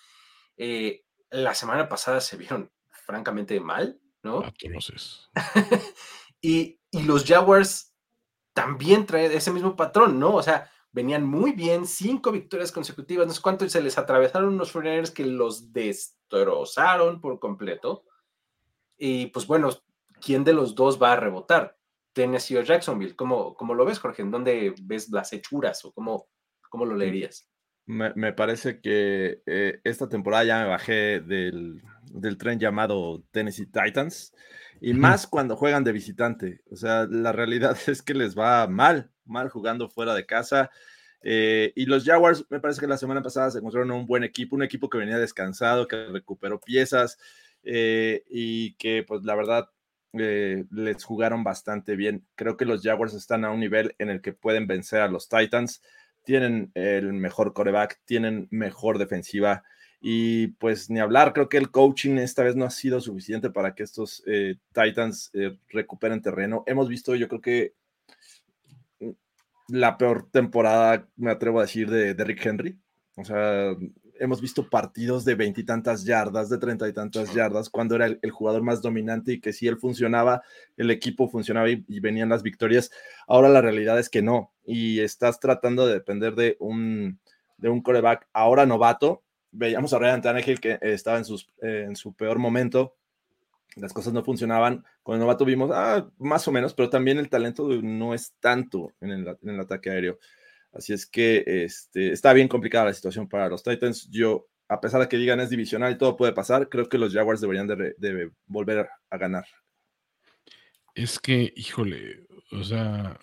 Eh, la semana pasada se vieron francamente mal, ¿no? [laughs] y, y los Jaguars también traen ese mismo patrón, ¿no? O sea, venían muy bien, cinco victorias consecutivas, no sé cuánto, y se les atravesaron unos Foreigners que los destrozaron por completo. Y pues bueno, ¿quién de los dos va a rebotar? Tennessee o Jacksonville. ¿Cómo, cómo lo ves, Jorge? ¿En dónde ves las hechuras o cómo, cómo lo mm, leerías? Me, parece que eh, esta temporada ya me bajé del, tren llamado Tennessee Titans y más cuando juegan de visitante. O sea, la realidad [laughs] es que les va mal, mal jugando fuera de casa. Eh, y los Jaguars, me parece que la semana pasada se encontraron un buen equipo, un equipo que venía descansado, que recuperó piezas eh, y que, pues, la verdad, eh, les jugaron bastante bien. Creo que los Jaguars están a un nivel en el que pueden vencer a los Titans. Tienen el mejor coreback, tienen mejor defensiva y pues ni hablar, creo que el coaching esta vez no ha sido suficiente para que estos eh, Titans eh, recuperen terreno. Hemos visto, yo creo que mm, la peor temporada, me atrevo a decir, de, de Rick Henry. O sea, hemos visto partidos de veintitantas yardas, de treinta y tantas yardas, cuando era el, jugador más dominante y que si él funcionaba, el equipo funcionaba y, venían las victorias. Ahora la realidad es que no, y estás tratando de depender de un, de un coreback ahora novato. Veíamos a Ryan Tannehill que estaba en, sus, en su peor momento, las cosas no funcionaban. Con el novato vimos, ah, más o menos, pero también el talento no es tanto en el, en el ataque aéreo. Así es que este, está bien complicada la situación para los Titans. Yo, a pesar de que digan es divisional y todo puede pasar, creo que los Jaguars deberían de, volver a ganar. Es que, híjole, o sea,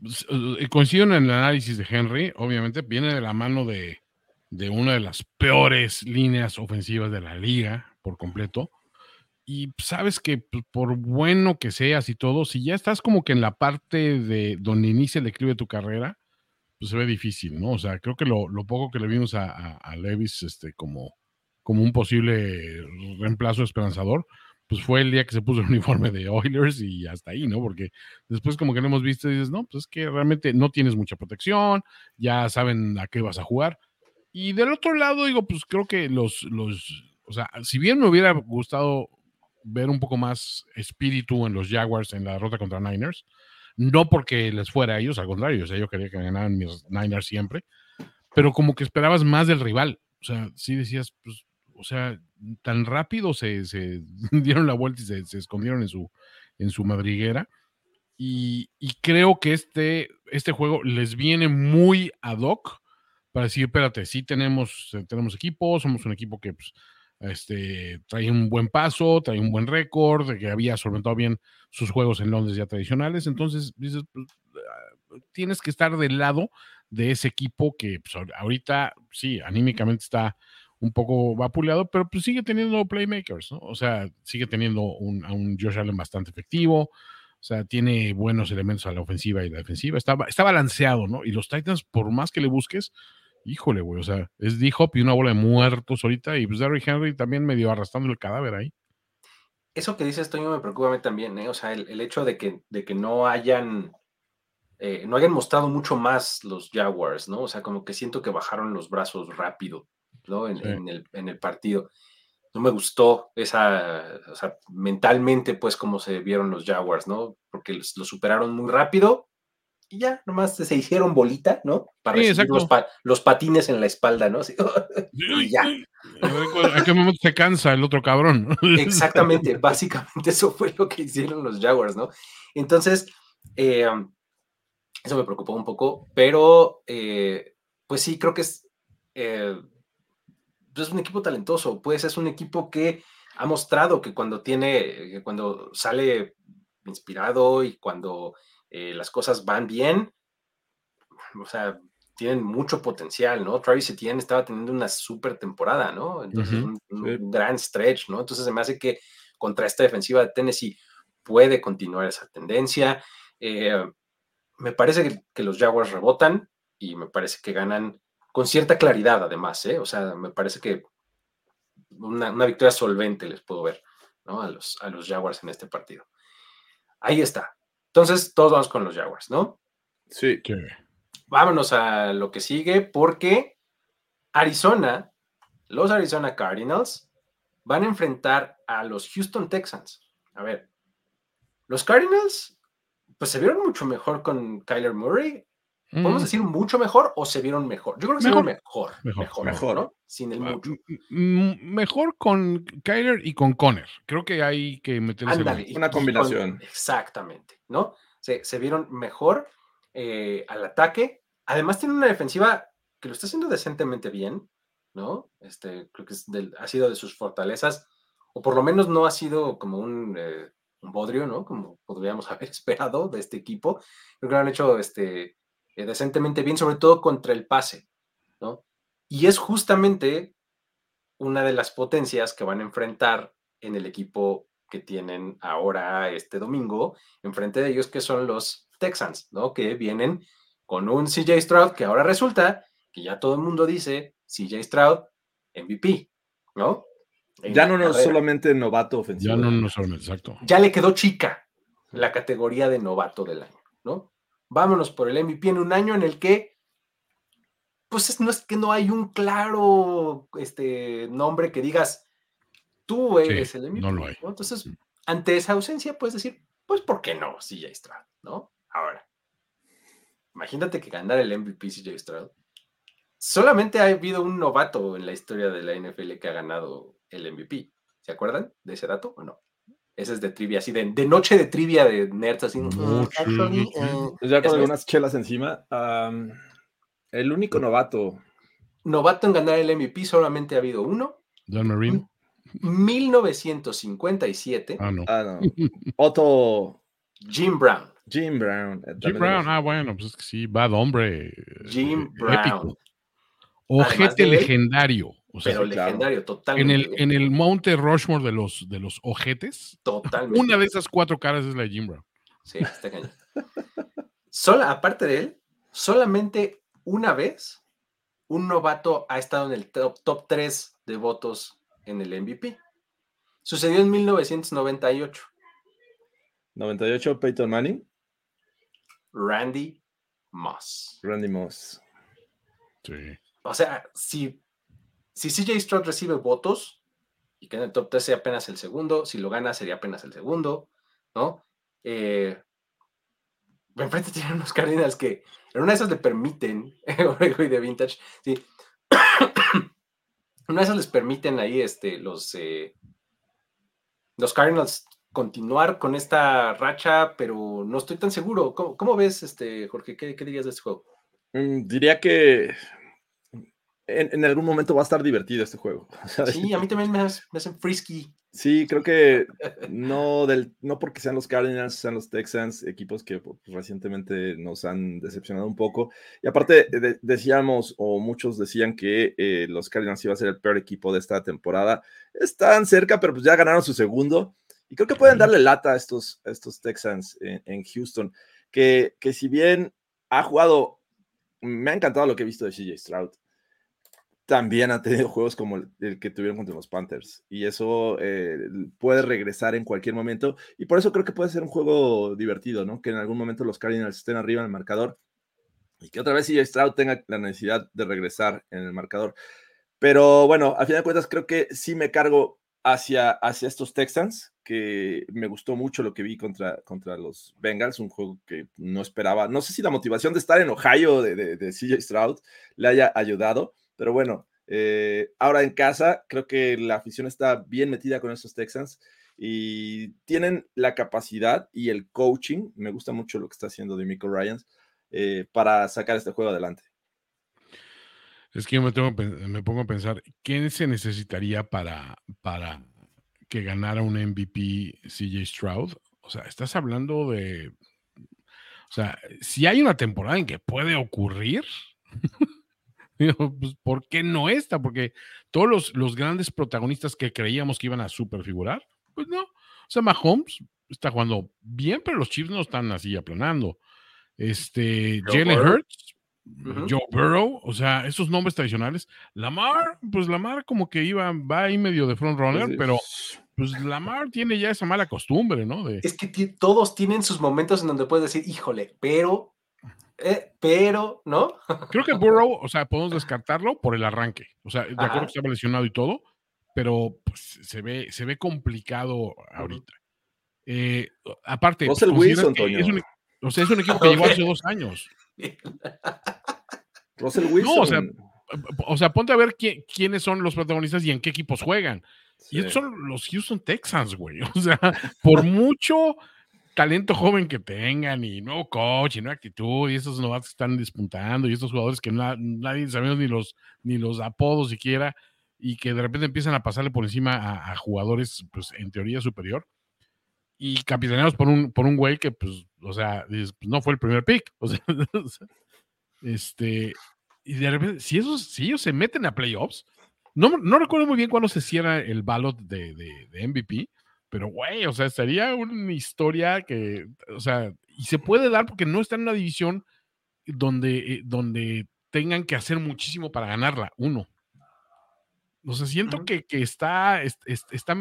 pues, eh, coincido en el análisis de Henry, obviamente viene de la mano de, de una de las peores líneas ofensivas de la liga por completo. y sabes que pues, por bueno que seas y todo, si ya estás como que en la parte de donde inicia el declive de tu carrera, pues se ve difícil, ¿no? O sea, creo que lo, poco que le vimos a, Levis este, como, como un posible reemplazo esperanzador, pues fue el día que se puso el [laughs] uniforme de Oilers y hasta ahí, ¿no? Porque después como que lo hemos visto y dices, no, pues es que realmente no tienes mucha protección, ya saben a qué vas a jugar. Y del otro lado, digo, pues creo que los, los, o sea, si bien me hubiera gustado ver un poco más espíritu en los Jaguars en la derrota contra Niners, no porque les fuera a ellos, al contrario, o sea, yo quería que ganaran mis Niners siempre, pero como que esperabas más del rival. O sea, sí decías, pues, o sea, tan rápido se, se [laughs] dieron la vuelta y se, se, escondieron en su, en su madriguera. Y, y, creo que este, este juego les viene muy ad hoc para decir, espérate, sí tenemos, tenemos equipo, somos un equipo que pues, este, trae un buen paso, trae un buen récord, que había solventado bien sus juegos en Londres ya tradicionales. Entonces, dices, pues, ah, tienes que estar del lado de ese equipo que pues, ahorita, sí, anímicamente está un poco vapuleado, pero pues sigue teniendo playmakers, ¿no? O sea, sigue teniendo un, a un Josh Allen bastante efectivo, o sea, tiene buenos elementos a la ofensiva y la defensiva, está, está balanceado, ¿no? Y los Titans, por más que le busques, híjole, güey, o sea, es D-Hop y una bola de muertos ahorita, y pues Derrick Henry también medio arrastrando el cadáver ahí. Eso que dices, Toño, me preocupa a mí también, ¿eh? O sea, el, hecho de que, de que no hayan, eh, no hayan mostrado mucho más los Jaguars, ¿no? O sea, como que siento que bajaron los brazos rápido, ¿no? En, el, en el partido. No me gustó esa, o sea, mentalmente, pues, cómo se vieron los Jaguars, ¿no? Porque los, los superaron muy rápido y ya, nomás se hicieron bolita, ¿no? Para los, patines en la espalda, ¿no? [laughs] y ya. [laughs] ¿A qué momento se cansa el otro cabrón? [laughs] Exactamente, básicamente eso fue lo que hicieron los Jaguars, ¿no? Entonces, eh, eso me preocupó un poco, pero eh, pues sí, creo que es, eh, pues es un equipo talentoso, pues es un equipo que ha mostrado que cuando tiene, que cuando sale inspirado y cuando eh, las cosas van bien, o sea, tienen mucho potencial, ¿no? Travis Etienne estaba teniendo una súper temporada, ¿no? Entonces, un, gran stretch, ¿no? Entonces, se me hace que contra esta defensiva de Tennessee puede continuar esa tendencia. Eh, me parece que, los Jaguars rebotan y me parece que ganan con cierta claridad, además, ¿eh? O sea, me parece que una, una victoria solvente les puedo ver, ¿no? A los, a los Jaguars en este partido. Ahí está. Entonces, todos vamos con los Jaguars, ¿no? Sí. Vámonos a lo que sigue, porque Arizona, los Arizona Cardinals, van a enfrentar a los Houston Texans. A ver, los Cardinals, pues se vieron mucho mejor con Kyler Murray. ¿Podemos mm. decir mucho mejor o se vieron mejor? Yo creo que se vieron mejor. Mejor, mejor, ¿no? Sin el mucho. Mejor con Kyler y con Conner. Creo que hay que meterse una combinación. exactamente, ¿no? Se, se vieron mejor eh, al ataque. Además, tiene una defensiva que lo está haciendo decentemente bien, ¿no? Este, creo que ha sido de sus fortalezas, o por lo menos no ha sido como un, eh, un bodrio, ¿no? Como podríamos [laughs] haber esperado de este equipo. Creo que lo han hecho este, eh, decentemente bien, sobre todo contra el pase, ¿no? Y es justamente una de las potencias que van a enfrentar en el equipo que tienen ahora este domingo, enfrente de ellos, que son los Texans, ¿no? Que vienen con un CJ Stroud, que ahora resulta que ya todo el mundo dice CJ Stroud MVP, ¿no? ya no es solamente novato ofensivo. Ya no, no solamente, exacto. Ya le quedó chica la categoría de novato del año, ¿no? Vámonos por el MVP en un año en el que, pues no es que no hay un claro este, nombre que digas, tú eres el MVP. No lo hay. Entonces, mm. ante esa ausencia, puedes decir, pues, ¿por qué no CJ Stroud? ¿No? Ahora, imagínate que ganar el MVP CJ Stroud. Solamente ha habido un novato en la historia de la NFL que ha ganado el MVP. ¿Se acuerdan de ese dato o no? Ese es de trivia, así de, noche de trivia de nerds, así. Mm, eh, pues ya con unas chelas encima. el único novato. Novato en ganar el MVP solamente ha habido uno. John Marine. 1957. Ah, no. Ah, no. [laughs] Otto. Jim Brown. Jim Brown. Jim Brown, ah, bueno, pues es que sí, bad hombre. Jim Brown. Ojete legendario. O sea, pero sí, claro. legendario, en totalmente. el, en el Monte Rushmore de los, de los ojetes, Totalmente. una de esas cuatro caras es la de Jim Brown. Sí, está cañón. Sola, aparte de él, solamente una vez un novato ha estado en el top, top 3 de votos en el MVP. Sucedió en 1998. 98, Peyton Manning, Randy Moss. Randy Moss. Sí. O sea, si, si CJ Stroud recibe votos y que en el top 3 sea apenas el segundo, si lo gana sería apenas el segundo, ¿no? Eh, [laughs] enfrente tienen unos Cardinals que en una de esas le permiten, [laughs] güey, de vintage, sí. [coughs] una de esas les permiten ahí este, los, eh, los Cardinals continuar con esta racha, pero no estoy tan seguro. ¿Cómo, cómo ves, este, Jorge? ¿Qué, qué dirías de este juego? Mm, diría que en, en algún momento va a estar divertido este juego. [laughs] Sí, a mí también me, hace- me hacen frisky. Sí, creo que no, del, no porque sean los Cardinals, sean los Texans, equipos que pues, recientemente nos han decepcionado un poco. Y aparte, de- decíamos, o muchos decían que eh, los Cardinals iba a ser el peor equipo de esta temporada. Están cerca, pero pues ya ganaron su segundo. Y creo que pueden darle lata a estos, a estos Texans en, en Houston, que, que si bien ha jugado, me ha encantado lo que he visto de CJ Stroud también ha tenido juegos como el, que tuvieron contra los Panthers. Y eso eh, puede regresar en cualquier momento. Y por eso creo que puede ser un juego divertido, ¿no? Que en algún momento los Cardinals estén arriba en el marcador y que otra vez CJ Stroud tenga la necesidad de regresar en el marcador. Pero bueno, a fin de cuentas creo que sí me cargo hacia, hacia estos Texans, que me gustó mucho lo que vi contra, contra los Bengals, un juego que no esperaba. No sé si la motivación de estar en Ohio de, de, de CJ Stroud le haya ayudado, pero bueno, eh, ahora en casa creo que la afición está bien metida con estos Texans y tienen la capacidad y el coaching, me gusta mucho lo que está haciendo de Michael Ryans, eh, para sacar este juego adelante. Es que yo me, tengo, me pongo a pensar, ¿quién se necesitaría para, para que ganara un MVP CJ Stroud? O sea, estás hablando de... O sea, si hay una temporada en que puede ocurrir, [laughs] [laughs] pues, ¿por qué no esta? Porque todos los, los grandes protagonistas que creíamos que iban a superfigurar, pues no. O sea, Mahomes está jugando bien, pero los Chiefs no están así aplanando. Este, Joe Jalen. Hurts. Joe Burrow, o sea, esos nombres tradicionales. Lamar, pues Lamar como que iba, va ahí medio de front runner, pero pues Lamar tiene ya esa mala costumbre, ¿no? De, Es que todos tienen sus momentos en donde puedes decir, híjole, pero, eh, pero, ¿no? creo que Burrow, o sea, podemos descartarlo por el arranque. O sea, de Ajá. acuerdo que estaba lesionado y todo, pero pues, se ve, se ve complicado ahorita. Eh, aparte, pues, Wilson, que Toño. es un, o sea, es un equipo que llegó hace dos años. [laughs] Russell Wilson. No, o sea, O sea, ponte a ver quién- quiénes son los protagonistas y en qué equipos juegan. Y sí. estos son los Houston Texans, güey. O sea, por mucho talento joven que tengan y nuevo coach y nueva actitud y esos novatos que están despuntando y estos jugadores que na- nadie sabemos ni los, ni los apodos siquiera y que de repente empiezan a pasarle por encima a, jugadores, pues en teoría superior y capitaneados por un, por un güey que, pues, o sea, pues, no fue el primer pick. [laughs] Este, y de repente, si, esos, si ellos se meten a playoffs, no, no recuerdo muy bien cuándo se cierra el ballot de, de, de MVP, pero güey, o sea, sería una historia que, o sea, y se puede dar porque no está en una división donde, eh, donde tengan que hacer muchísimo para ganarla, uno. O sea, siento que, que está, es- es- está.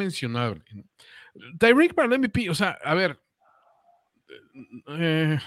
Tyreek para el MVP, o sea, a ver. eh,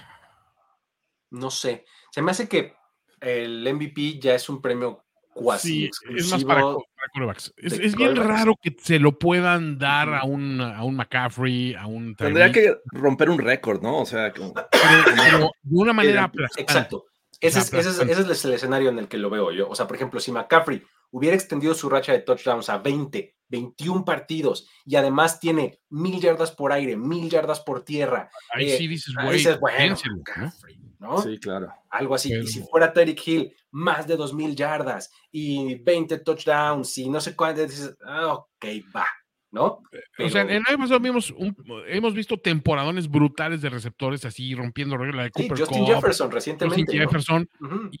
No sé. Se me hace que el MVP ya es un premio cuasi sí, exclusivo. es más para, co- para quarterbacks. Es, de es bien raro que se lo puedan dar a un, a un McCaffrey, a un Tendría que romper un récord, ¿no? O sea, como- pero, pero de una manera Era- aplastante. Exacto. Ese es, ese, es, ese es el escenario en el que lo veo yo. O sea, por ejemplo, si McCaffrey hubiera extendido su racha de touchdowns a 20, 21 partidos y además tiene mil yardas por aire, mil yardas por tierra, Ahí eh, sí dices, ahí güey, dices, bueno. McCaffrey, ¿no? sí, claro. Algo así. Y si fuera Terry Hill, más de 2000 yardas y 20 touchdowns y no sé cuánto, dices, ah, ok, va, ¿no? O sea, en el año pasado vimos, un- hemos visto temporadones brutales de receptores así rompiendo reglas de Sí, Cooper Justin Kupp, Jefferson recientemente. Justin ¿no? Jefferson,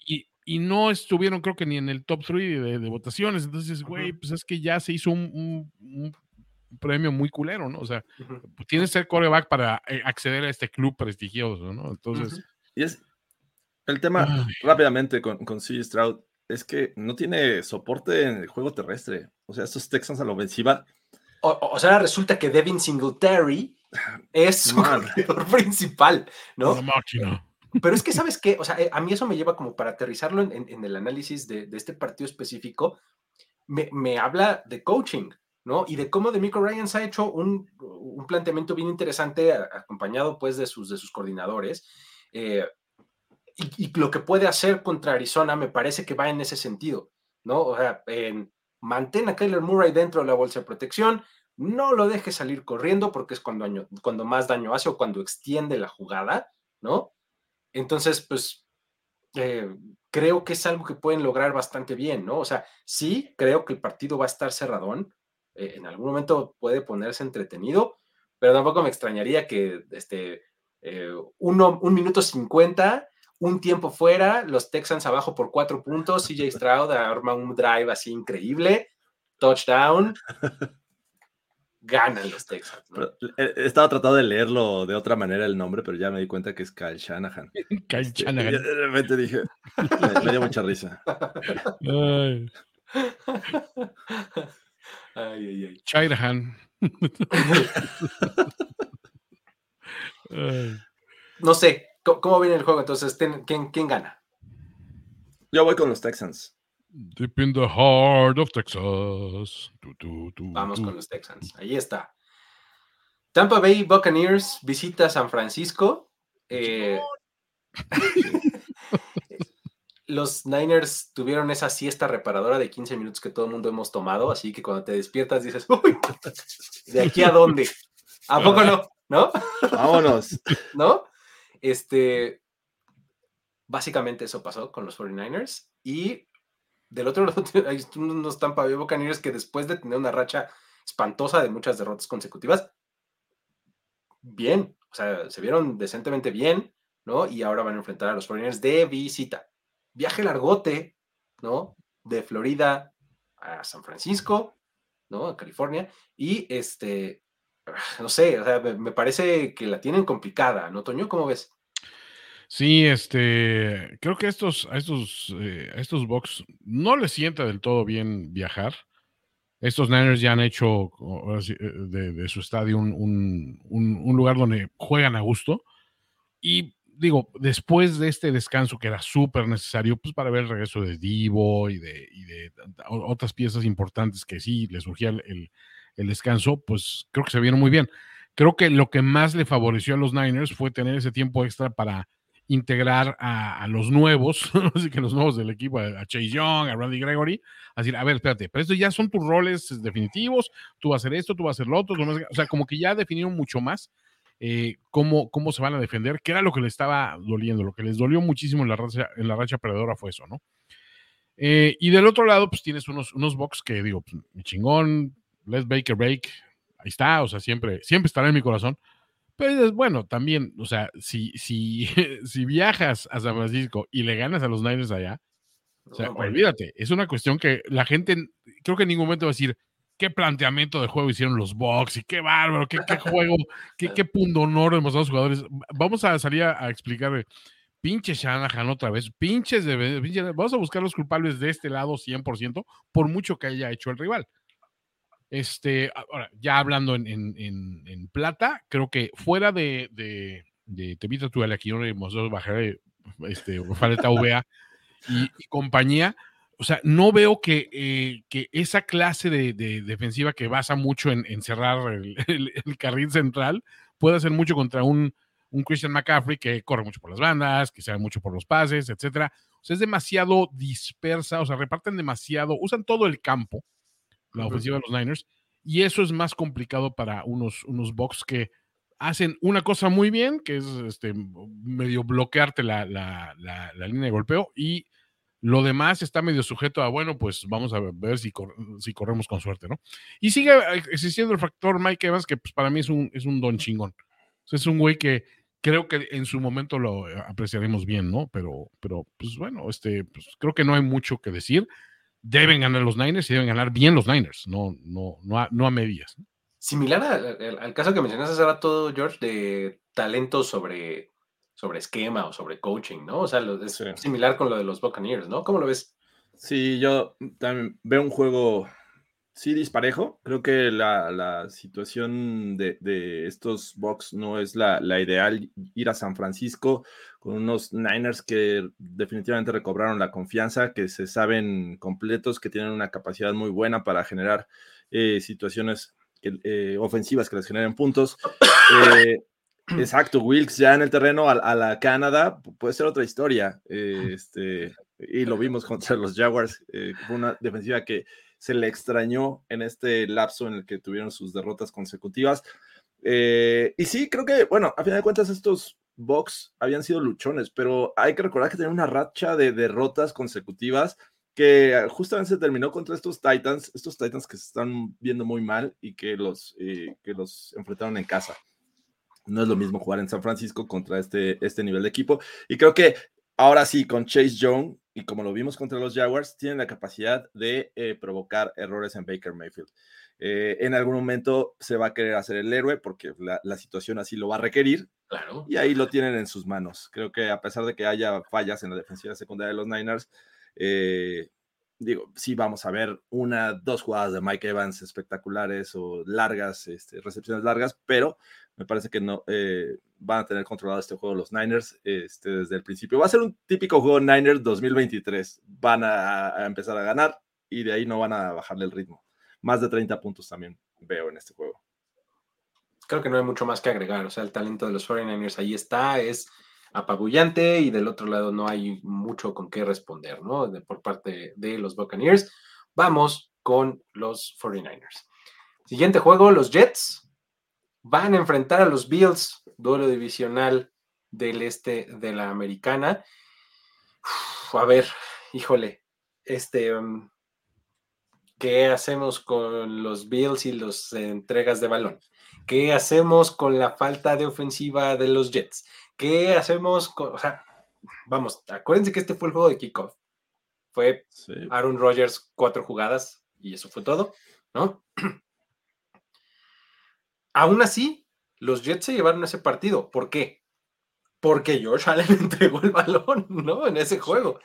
y, y no estuvieron, creo que ni en el top 3 de, de votaciones. Entonces, güey, pues es que ya se hizo un, un- un premio muy culero, ¿no? O sea, Ujú. pues tienes que ser coreback para eh, acceder a este club prestigioso, ¿no? Entonces. Y es el tema Ay. rápidamente con, con CJ Stroud es que no tiene soporte en el juego terrestre. O sea, estos Texans a la ofensiva, O, o sea, resulta que Devin Singletary [laughs] es su corredor principal, ¿no? la máquina. Pero es que, ¿sabes qué? O sea, eh, a mí eso me lleva como para aterrizarlo en, en- en el análisis de, de este partido específico, me, me habla de coaching, ¿no? Y de cómo Demico Ryans ha hecho un, un planteamiento bien interesante, acompañado pues de sus, de sus coordinadores. Eh, y, lo que puede hacer contra Arizona me parece que va en ese sentido, ¿no? O sea, mantén a Kyler Murray dentro de la bolsa de protección, no lo dejes salir corriendo porque es cuando, cuando más daño hace o cuando extiende la jugada, ¿no? Entonces, pues, eh, creo que es algo que pueden lograr bastante bien, ¿no? O sea, sí, creo que el partido va a estar cerradón, eh, en algún momento puede ponerse entretenido, pero tampoco me extrañaría que este, eh, uno, un minuto cincuenta, un tiempo fuera, los Texans abajo por cuatro puntos, CJ Stroud arma un drive así increíble, touchdown, ganan los Texans. ¿no? pero, eh, he estado tratando de leerlo de otra manera el nombre, pero ya me di cuenta que es Kyle Shanahan. [laughs] Kyle Este, y Shanahan. de repente dije, me, me dio mucha risa. Ay, [laughs] Ay, ay, ay. [laughs] No sé, ¿cómo, cómo viene el juego? Entonces, ten- ¿quién, quién gana? Yo voy con los Texans. Deep in the heart of Texas. Vamos con los Texans. Ahí está. Tampa Bay Buccaneers visita San Francisco. Eh, [laughs] los Niners tuvieron esa siesta reparadora de 15 minutos que todo el mundo hemos tomado, así que cuando te despiertas dices, uy, ¿de aquí a dónde? ¿A poco no? ¿No? Vámonos. [laughs] ¿no? Este, básicamente eso pasó con los 49ers. Y del otro [laughs] lado hay unos Tampa Bay Buccaneers que después de tener una racha espantosa de muchas derrotas consecutivas, bien, o sea, se vieron decentemente bien, ¿no? Y ahora van a enfrentar a los 49ers de visita. Viaje largote, ¿no? De Florida a San Francisco, ¿no? A California. Y este, [laughs] no sé, me, parece que la tienen complicada, ¿no, Toño? ¿Cómo ves? Sí, este, creo que estos, a estos, eh, estos no les sienta del todo bien viajar. Estos Niners ya han hecho eh, de, su estadio un, un- lugar donde juegan a gusto. Y digo, después de este descanso que era súper necesario, pues para ver el regreso de Divo y de, y de otras piezas importantes que sí les surgía el, el- descanso, pues creo que se vieron muy bien. Creo que lo que más le favoreció a los Niners fue tener ese tiempo extra para integrar a, los nuevos, [laughs] así que los nuevos del equipo, a, Chase Young, a Randy Gregory, a decir, a ver, espérate, pero estos ya son tus roles definitivos, tú vas a hacer esto, tú vas a hacer lo otro, o sea, como que ya definieron mucho más eh, cómo, cómo se van a defender, que era lo que les estaba doliendo, lo que les dolió muchísimo en la racha, en la racha perdedora fue eso, ¿no? Eh, y del otro lado, pues tienes unos, unos box que digo, pues, mi chingón, let's bake a break, ahí está, o sea, siempre, siempre estará en mi corazón. Pero dices, bueno, también, o sea, si, si, [laughs] si viajas a San Francisco y le ganas a los Niners allá, o sea, No, bueno, olvídate, es una cuestión que la gente, creo que en ningún momento va a decir, qué planteamiento de juego hicieron los Bucks y qué bárbaro, qué, qué juego, qué, qué punto honor demostraron los jugadores. Vamos a salir a, a explicar, pinche Shanahan otra vez, pinches de, pinche- vamos a buscar los culpables de este lado 100%, por mucho que haya hecho el rival. Este, ahora, ya hablando en, plata, creo que fuera de, de, de Tevita Tualaquino y Mosdos Bajaré, este, Faleta VA y, y compañía, o sea, no veo que, eh, que esa clase de, de defensiva que basa mucho en, cerrar [laughs] el, carril central pueda hacer mucho contra un, un Christian McCaffrey que corre mucho por las bandas, que sabe mucho por los pases, etcétera. O sea, es demasiado dispersa, o sea, reparten demasiado, usan todo el campo, la ofensiva de los Niners, y eso es más complicado para unos, unos Bucks que hacen una cosa muy bien, que es este, medio bloquearte la, la- la- la línea de golpeo, y lo demás está medio sujeto a, bueno, pues vamos a ver si, cor- si corremos con suerte, ¿no? Y sigue existiendo el factor Mike Evans, que pues, para mí es un, es un don chingón. O sea, es un güey que creo que en su momento lo apreciaremos bien, ¿no? Pero, pero pues bueno, este, pues, creo que no hay mucho que decir. Deben ganar los Niners y deben ganar bien los Niners, no, no, no, a, no a medias. Similar al, caso que mencionaste hace rato, George, de talento sobre, sobre esquema o sobre coaching, ¿no? O sea, es similar con lo de los Buccaneers, ¿no? ¿Cómo lo ves? Sí, yo también veo un juego sí disparejo. Creo que la, situación de, estos Bucks no es la, ideal. Ir a San Francisco con unos Niners que definitivamente recobraron la confianza, que se saben completos, que tienen una capacidad muy buena para generar eh, situaciones eh, ofensivas que les generen puntos. Eh, exacto, Wilkes ya en el terreno a, la Canadá puede ser otra historia. este, y lo vimos contra los Jaguars. fue una defensiva que se le extrañó en este lapso en el que tuvieron sus derrotas consecutivas. Eh, y sí, creo que, bueno, a final de cuentas estos Bucks habían sido luchones, pero hay que recordar que tenían una racha de derrotas consecutivas que justamente se terminó contra estos Titans, estos Titans que se están viendo muy mal y que los, eh, que los enfrentaron en casa. No es lo mismo jugar en San Francisco contra este, este nivel de equipo. Y creo que ahora sí, con Chase Young, y como lo vimos contra los Jaguars, tienen la capacidad de eh, provocar errores en Baker Mayfield. Eh, en algún momento se va a querer hacer el héroe porque la, situación así lo va a requerir. Claro. Y ahí lo tienen en sus manos. Creo que a pesar de que haya fallas en la defensiva secundaria de los Niners, eh, digo, sí vamos a ver una, dos jugadas de Mike Evans espectaculares o largas, este, recepciones largas, pero me parece que no eh, van a tener controlado este juego los Niners este, desde el principio. Va a ser un típico juego Niners 2023. Van a, empezar a ganar y de ahí no van a bajarle el ritmo. Más de 30 puntos también veo en este juego. Creo que no hay mucho más que agregar. O sea, el talento de los 49ers ahí está, es apabullante y del otro lado no hay mucho con qué responder, ¿no? De, por parte de los Buccaneers. Vamos con los 49ers. Siguiente juego, los Jets van a enfrentar a los Bills, duelo divisional del este de la americana. a ver, híjole, este, um, ¿qué hacemos con los Bills y las entregas de balón? ¿Qué hacemos con la falta de ofensiva de los Jets? ¿Qué hacemos con, o sea, vamos, acuérdense que este fue el juego de kickoff. Fue Aaron Rodgers cuatro jugadas y eso fue todo, ¿no? [clears throat] Aún así, los Jets se llevaron ese partido. ¿Por qué? Porque Josh Allen [laughs] entregó el balón, ¿no? En ese juego.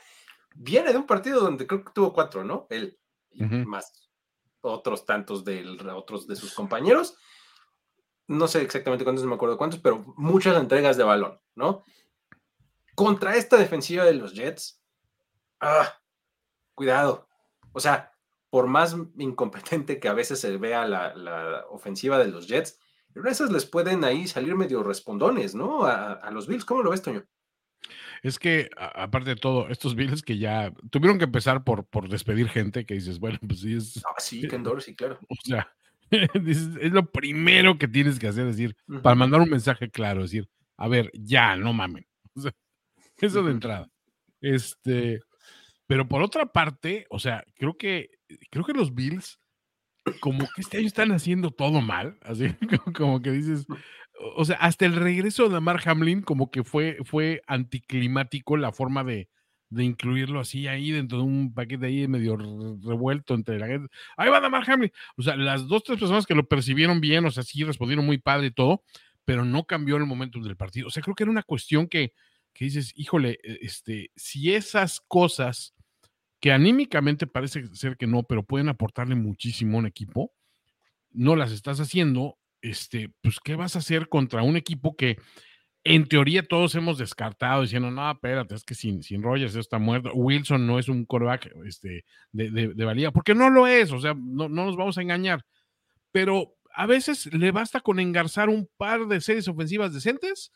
Viene de un partido donde creo que tuvo cuatro, ¿no? Él y más otros tantos de otros de sus compañeros. No sé exactamente cuántos, no me acuerdo cuántos, pero muchas entregas de balón, ¿no? Contra esta defensiva de los Jets, ah, cuidado. O sea, por más incompetente que a veces se vea la, ofensiva de los Jets, pero esas les pueden ahí salir medio respondones, ¿no? A, los Bills. ¿Cómo lo ves, Toño? Es que, aparte de todo, estos Bills que ya tuvieron que empezar por, por despedir gente, que dices, bueno, pues sí es. Ah, sí, [laughs] Ken sí, claro. O sea, [laughs] es lo primero que tienes que hacer, es decir, para mandar un mensaje claro, es decir, a ver, ya, no mamen. [laughs] O sea, eso de entrada. Este, pero por otra parte, o sea, creo que creo que los Bills, como que este año están haciendo todo mal, así [laughs] como, que dices, o sea, hasta el regreso de Mark Hamlin, como que fue, fue anticlimático la forma de, de incluirlo así ahí dentro de un paquete ahí medio revuelto entre la gente. Ahí va Mark Hamlin. O sea, las dos, tres personas que lo percibieron bien, o sea, sí respondieron muy padre y todo, pero no cambió el momento del partido. O sea, creo que era una cuestión que, que dices, híjole, e, este, si esas cosas que anímicamente parece ser que no, pero pueden aportarle muchísimo a un equipo, no las estás haciendo, este, pues, ¿qué vas a hacer contra un equipo que en teoría todos hemos descartado diciendo, no, espérate, es que sin, sin Rogers está muerto, Wilson no es un coreback este, de, de, valía, porque no lo es, o sea, no, no nos vamos a engañar, pero a veces le basta con engarzar un par de series ofensivas decentes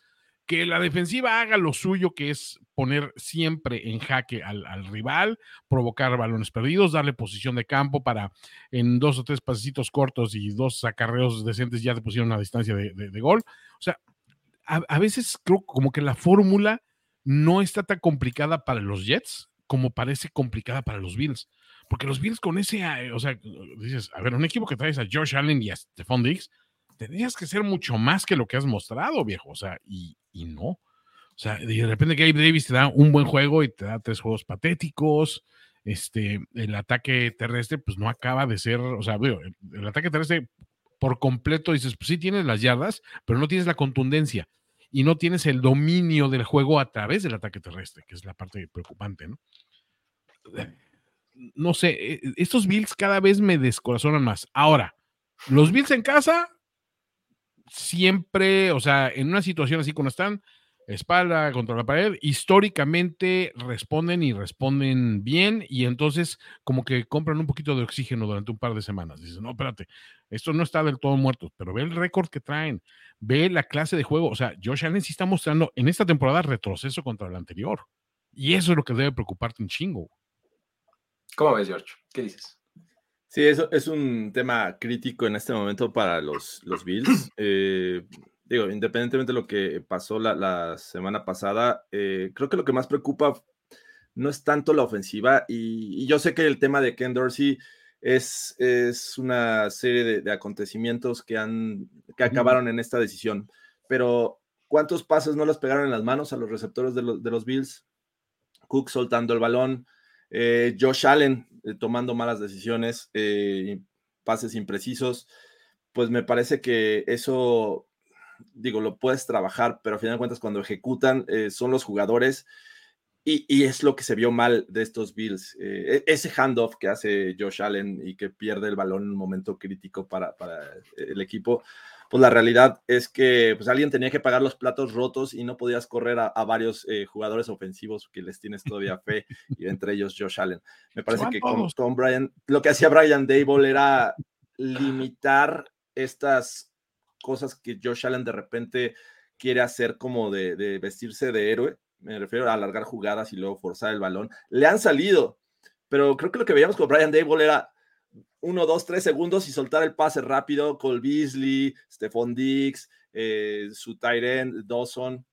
que la defensiva haga lo suyo, que es poner siempre en jaque al, rival, provocar balones perdidos, darle posición de campo para en dos o tres pasecitos cortos y dos acarreos decentes ya te pusieron una distancia de, gol. O sea, a, veces creo como que la fórmula no está tan complicada para los Jets como parece complicada para los Bills. Porque los Bills con ese, eh, o sea, dices, a ver, un equipo que traes a Josh Allen y a Stephon Diggs, tendrías que ser mucho más que lo que has mostrado, viejo. O sea, y, y no. O sea, de repente Gabe Davis te da un buen juego y te da tres juegos patéticos. Este, el ataque terrestre, pues no acaba de ser, o sea, el ataque terrestre por completo dices, pues sí tienes las yardas, pero no tienes la contundencia y no tienes el dominio del juego a través del ataque terrestre, que es la parte preocupante, ¿no? No sé, e, e, estos Bills cada vez me descorazonan más. Ahora, los Bills en casa, siempre, o sea, en una situación así como están, espalda contra la pared, históricamente responden y responden bien y entonces como que compran un poquito de oxígeno durante un par de semanas. Dices, no, espérate, esto no está del todo muerto, pero ve el récord que traen, ve la clase de juego. O sea, Josh Allen sí está mostrando en esta temporada retroceso contra el anterior. Y eso es lo que debe preocuparte un chingo. ¿Cómo ves, George? ¿Qué dices? Sí, eso es un tema crítico en este momento para los, los Bills. [clears throat] Eh, digo, independientemente de lo que pasó la, semana pasada, eh, creo que lo que más preocupa no es tanto la ofensiva y, yo sé que el tema de Ken Dorsey es, es una serie de, acontecimientos que, han, que acabaron en esta decisión, pero ¿cuántos pases no les pegaron en las manos a los receptores de, los, de los Bills? Cook soltando el balón, eh, Josh Allen eh, tomando malas decisiones, pases imprecisos, pues me parece que eso digo, lo puedes trabajar, pero a final de cuentas cuando ejecutan eh, son los jugadores y, es lo que se vio mal de estos Bills. Eh, e, ese handoff que hace Josh Allen y que pierde el balón en un momento crítico para, el equipo, pues la realidad es que pues alguien tenía que pagar los platos rotos y no podías correr a, varios eh, jugadores ofensivos que les tienes todavía fe, y entre ellos Josh Allen. Me parece que con, con Brian, lo que hacía Brian Dable era limitar estas cosas que Josh Allen de repente quiere hacer como de, vestirse de héroe. Me refiero a alargar jugadas y luego forzar el balón. Le han salido, pero creo que lo que veíamos con Brian Dable era uno, dos, tres segundos y soltar el pase rápido. Cole Beasley, Stephon Diggs, eh, su Tyrant, Dawson,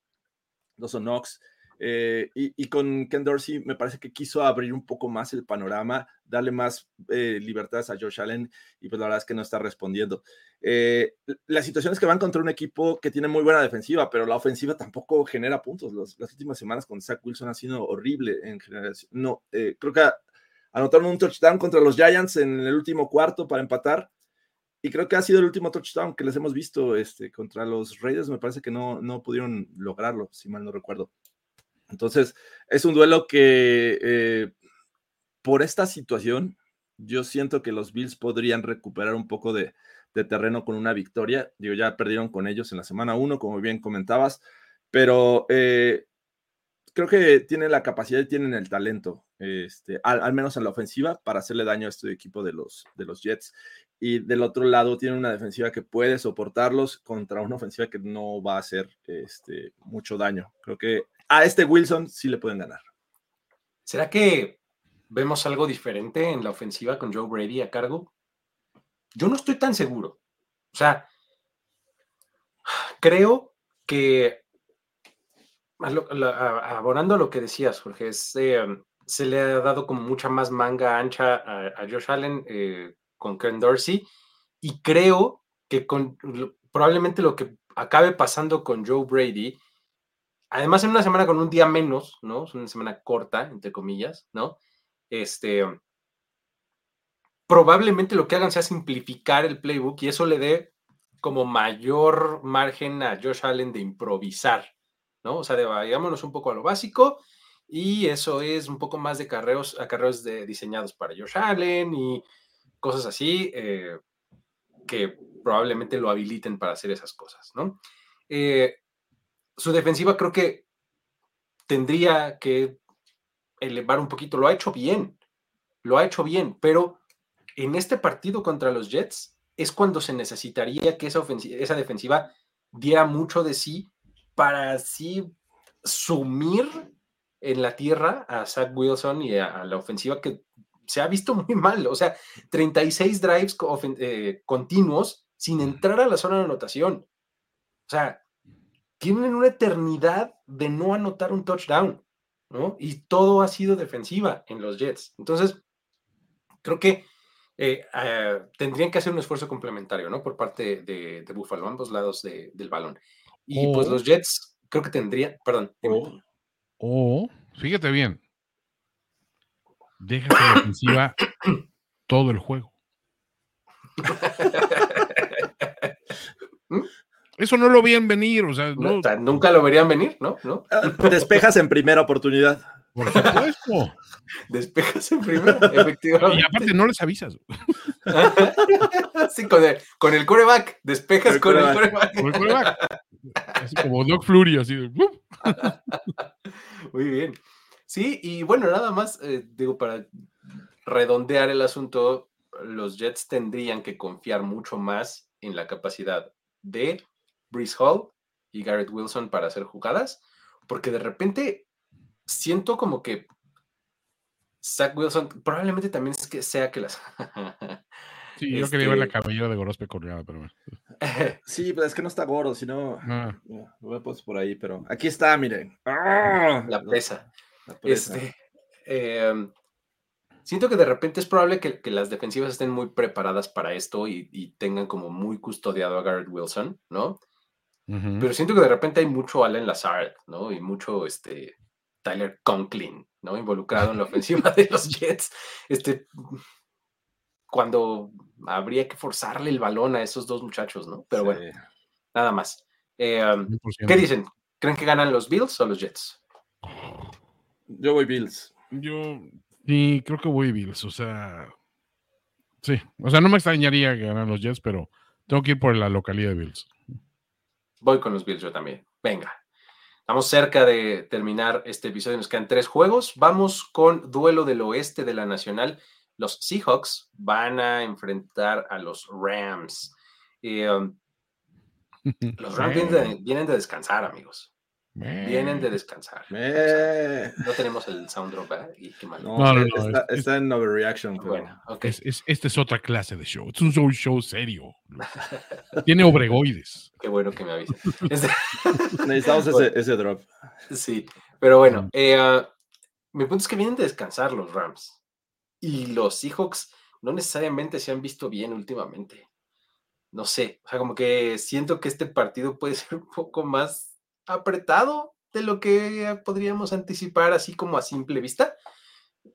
Dawson Knox. Eh, y, con Ken Dorsey me parece que quiso abrir un poco más el panorama, darle más eh, libertades a Josh Allen y pues la verdad es que no está respondiendo. Eh, la situación es que van contra un equipo que tiene muy buena defensiva, pero la ofensiva tampoco genera puntos. las últimas semanas con Zach Wilson ha sido horrible en generación. No, creo que anotaron un touchdown contra los Giants en el último cuarto para empatar. Y creo que ha sido el último touchdown que les hemos visto este, contra los Raiders. Me parece que no, no pudieron lograrlo, si mal no recuerdo. Entonces, es un duelo que eh, por esta situación, yo siento que los Bills podrían recuperar un poco de, terreno con una victoria. Digo, ya perdieron con ellos en la semana 1, como bien comentabas, pero eh, creo que tienen la capacidad y tienen el talento, este, al, menos en la ofensiva, para hacerle daño a este equipo de los, de los Jets. Y del otro lado, tienen una defensiva que puede soportarlos contra una ofensiva que no va a hacer este, mucho daño. Creo que a este Wilson sí le pueden ganar. ¿Será que vemos algo diferente en la ofensiva con Joe Brady a cargo? Yo no estoy tan seguro. O sea, creo que, abonando a lo que decías, Jorge, um, se le ha dado como mucha más manga ancha a, Josh Allen eh, con Ken Dorsey y creo que con, probablemente lo que acabe pasando con Joe Brady además en una semana con un día menos, ¿no? Es una semana corta, entre comillas, ¿no? Este, probablemente lo que hagan sea simplificar el playbook y eso le dé como mayor margen a Josh Allen de improvisar, ¿no? O sea, de, vayámonos un poco a lo básico y eso es un poco más de carreos, acarreos de, diseñados para Josh Allen y cosas así eh, que probablemente lo habiliten para hacer esas cosas, ¿no? Eh, su defensiva creo que tendría que elevar un poquito. Lo ha hecho bien, lo ha hecho bien, pero en este partido contra los Jets es cuando se necesitaría que esa, esa defensiva diera mucho de sí para así sumir en la tierra a Zach Wilson y a, la ofensiva que se ha visto [laughs] muy mal. O sea, 36 drives eh, continuos sin entrar a la zona de anotación. O sea, tienen una eternidad de no anotar un touchdown, ¿no? Y todo ha sido defensiva en los Jets. Entonces, creo que eh, ah, tendrían que hacer un esfuerzo complementario, ¿no? Por parte de, de Buffalo, ambos lados del balón. Y pues los Jets creo que tendría, perdón. Oh. O, fíjate bien, deja la ofensiva [coughs] todo el juego. Eso no lo veían venir, o sea, no, nunca lo verían venir, ¿no? ¿No? Ah, despejas en primera oportunidad. Por supuesto. [laughs] Despejas en primera, efectivamente. Y aparte no les avisas. [laughs] sí, con el, con el coreback, despejas con, el coreback. Con el coreback. Así como Doc Flurry, así de. [laughs] Muy bien. Sí, y bueno, nada más, eh, digo, para redondear el asunto, los Jets tendrían que confiar mucho más en la capacidad de Brees Hall y Garrett Wilson para hacer jugadas, porque de repente siento como que Zach Wilson probablemente también es que sea que las. sí, yo [laughs] quería ver la este cabellera de Gorospe corriada, pero bueno. [laughs] sí, pero es que no está gordo, sino. Ah. Lo he puesto por ahí, pero aquí está, miren. ¡Ah! La presa. Este, em, siento que de repente es probable que, las defensivas estén muy preparadas para esto y, tengan como muy custodiado a Garrett Wilson, ¿no? Pero siento que de repente hay mucho Allen Lazard, ¿no? Y mucho este, Tyler Conklin, ¿no? Involucrado en la ofensiva de los Jets. Este, cuando habría que forzarle el balón a esos dos muchachos, ¿no? Pero bueno, nada más. Em, ¿Qué dicen? ¿Creen que ganan los Bills o los Jets? Yo voy Bills. Yo sí, creo que voy Bills. O sea, sí. O sea, no me extrañaría que ganan los Jets, pero tengo que ir por la localidad de Bills. Voy con los Bills yo también. Venga. Estamos cerca de terminar este episodio. Nos quedan tres juegos. Vamos con duelo del oeste de la Nacional. Los Seahawks van a enfrentar a los Rams. Um, [laughs] los Rams vienen de descansar, amigos. Vienen de descansar. no tenemos el sound drop, ¿eh? No, no, no, está, en overreaction. Bueno, esta es otra clase de show. Es un show, show serio. Tiene obregoides. [laughs] Qué bueno que me avises. [laughs] Necesitamos ese, ese, drop. Sí, pero bueno, eh, ah, mi punto es que vienen de descansar los Rams. Y los Seahawks no necesariamente se han visto bien últimamente. No sé, o sea, como que siento que este partido puede ser un poco más apretado de lo que podríamos anticipar así como a simple vista.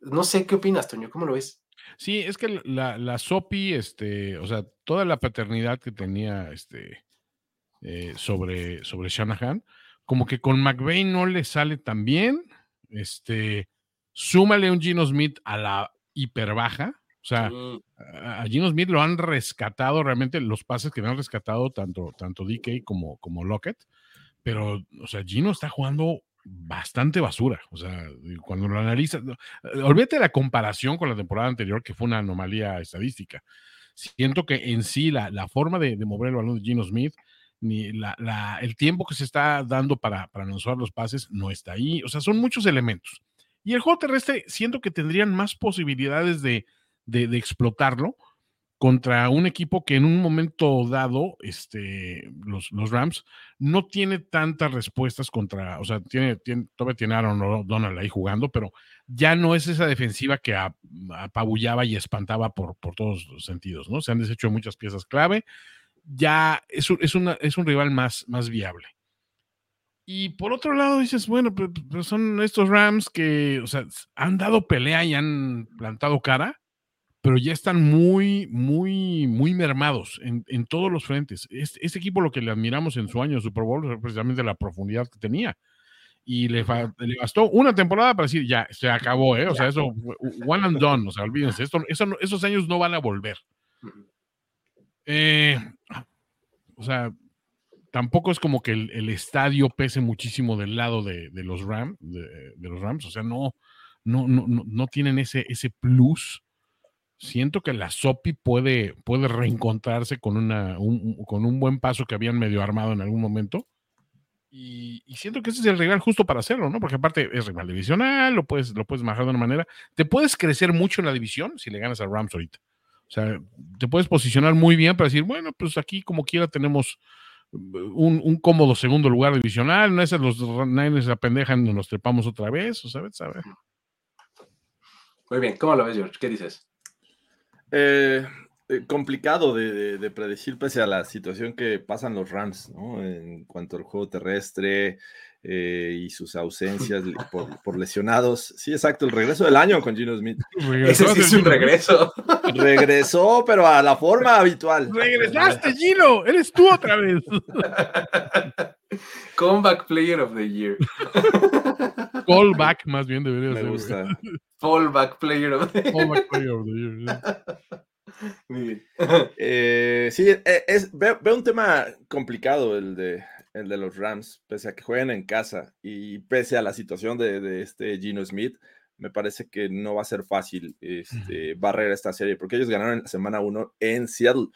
No sé qué opinas, Toño, ¿cómo lo ves? Sí, es que la, la Sopi, este, o sea, toda la paternidad que tenía este, eh, sobre, sobre Shanahan, como que con McVeigh no le sale tan bien. Este, súmale un Gino Smith a la hiper baja. O sea, a Gino Smith lo han rescatado realmente los pases que le han rescatado tanto, tanto DK como, como Lockett pero, o sea, Gino está jugando bastante basura. O sea, cuando lo analizas, olvídate de la comparación con la temporada anterior, que fue una anomalía estadística. Siento que en sí la, la forma de, mover el balón de Gino Smith, ni la, la, el tiempo que se está dando para, para lanzar los pases no está ahí. O sea, son muchos elementos. Y el juego terrestre, siento que tendrían más posibilidades de, de, de explotarlo contra un equipo que en un momento dado, este, los, los, Rams, no tiene tantas respuestas contra, o sea, tiene, tiene todavía tiene Aaron Donald ahí jugando, pero ya no es esa defensiva que apabullaba y espantaba por, por todos los sentidos, ¿no? Se han deshecho muchas piezas clave, ya es un, es es un rival más, más viable. Y por otro lado dices, bueno, pero son estos Rams que, o sea, han dado pelea y han plantado cara, pero ya están muy, muy, muy mermados en, en todos los frentes. Este, este, equipo lo que le admiramos en su año de Super Bowl es precisamente la profundidad que tenía. Y le, le, bastó una temporada para decir, ya, se acabó, ¿eh? O sea, eso, one and done, o sea, olvídense, esto, eso, esos años no van a volver. Eh, o sea, tampoco es como que el, el, estadio pese muchísimo del lado de, de los Rams, de, de, los Rams, o sea, no, no, no, no tienen ese, ese plus siento que la Sopi puede, puede reencontrarse con, una, un, con un buen paso que habían medio armado en algún momento. Y, siento que ese es el rival justo para hacerlo, ¿no? Porque aparte es rival divisional, lo puedes, lo puedes manejar de una manera. Te puedes crecer mucho en la división si le ganas a Rams ahorita. O sea, te puedes posicionar muy bien para decir, bueno, pues aquí como quiera tenemos un, cómodo segundo lugar divisional, no es los Niners la pendejan y nos trepamos otra vez, o sabes, Muy bien, ¿cómo lo ves, George? ¿Qué dices? Eh, eh, complicado de, predecir pese a la situación que pasan los Rams, ¿no? En cuanto al juego terrestre eh, y sus ausencias [laughs] por, lesionados. Sí, exacto, el regreso del año con Gino Smith. [laughs] Ese sí es un regreso. Regresó, pero a la forma habitual. Regresaste, Gino, eres tú otra vez. [laughs] [laughs] Comeback Player of the Year. [laughs] Callback, más bien debería Me ser. Me gusta. [laughs] Fallback Player of the Year. Fallback Player of the Year. Eh, sí, eh, es, veo, un tema complicado el de, el de los Rams, pese a que jueguen en casa y pese a la situación de, este Gino Smith, me parece que no va a ser fácil este, barrer esta serie, porque ellos ganaron en la semana 1 en Seattle,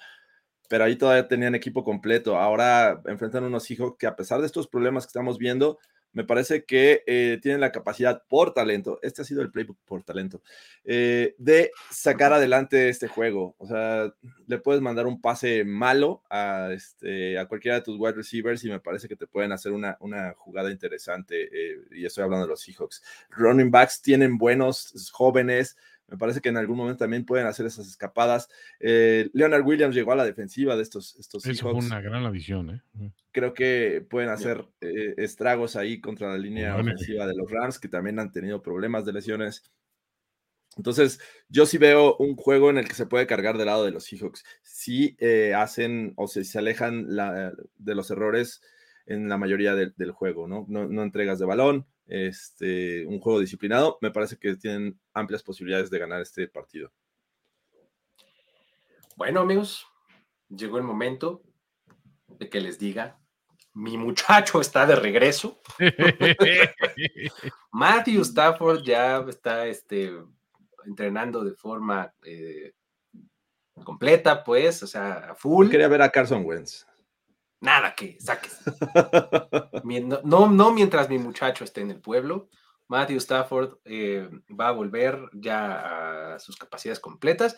pero ahí todavía tenían equipo completo. Ahora enfrentan unos hijos que a pesar de estos problemas que estamos viendo, me parece que eh, tienen la capacidad por talento, este ha sido el playbook por talento, eh, de sacar adelante este juego. O sea, le puedes mandar un pase malo a, este, a cualquiera de tus wide receivers y me parece que te pueden hacer una, una jugada interesante. Eh, y estoy hablando de los Seahawks. Running backs tienen buenos jóvenes, me parece que en algún momento también pueden hacer esas escapadas. Eh, Leonard Williams llegó a la defensiva de estos, estos Eso fue una gran adición, ¿eh? Creo que pueden hacer eh, estragos ahí contra la línea ofensiva de los Rams, que también han tenido problemas de lesiones. Entonces, yo sí veo un juego en el que se puede cargar del lado de los Seahawks. Si eh, hacen o se, se alejan de los errores en la mayoría del juego, ¿no? ¿no? ¿no? entregas de balón, este, un juego disciplinado, me parece que tienen amplias posibilidades de ganar este partido. Bueno, amigos, llegó el momento de que les diga, mi muchacho está de regreso. [laughs] Matthew Stafford ya está este, entrenando de forma eh, completa, pues, o sea, a full. quería ver a Carson Wentz nada que saques. No, no mientras mi muchacho esté en el pueblo. Matthew Stafford eh, va a volver ya a sus capacidades completas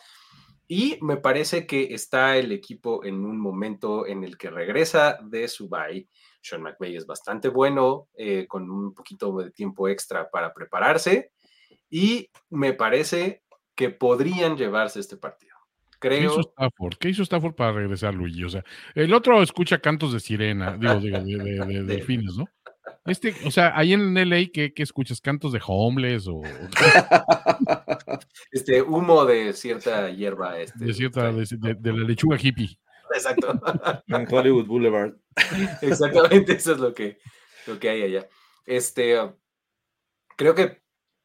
y me parece que está el equipo en un momento en el que regresa de su bye. Sean McVay es bastante bueno, eh, con un poquito de tiempo extra para prepararse y me parece que podrían llevarse este partido. ¿Qué hizo Stafford? ¿Qué hizo Stafford para regresar, Luigi? O sea, el otro escucha cantos de sirena, digo, de, de, [laughs] delfines, ¿no? Este, o sea, ahí en LA, ¿qué, qué escuchas? ¿Cantos de homeless o...? [laughs] Este, humo de cierta hierba. Este, de cierta, de, la lechuga hippie. Exacto. [laughs] En Hollywood Boulevard. Exactamente, eso es lo que, lo que hay allá. Este, creo que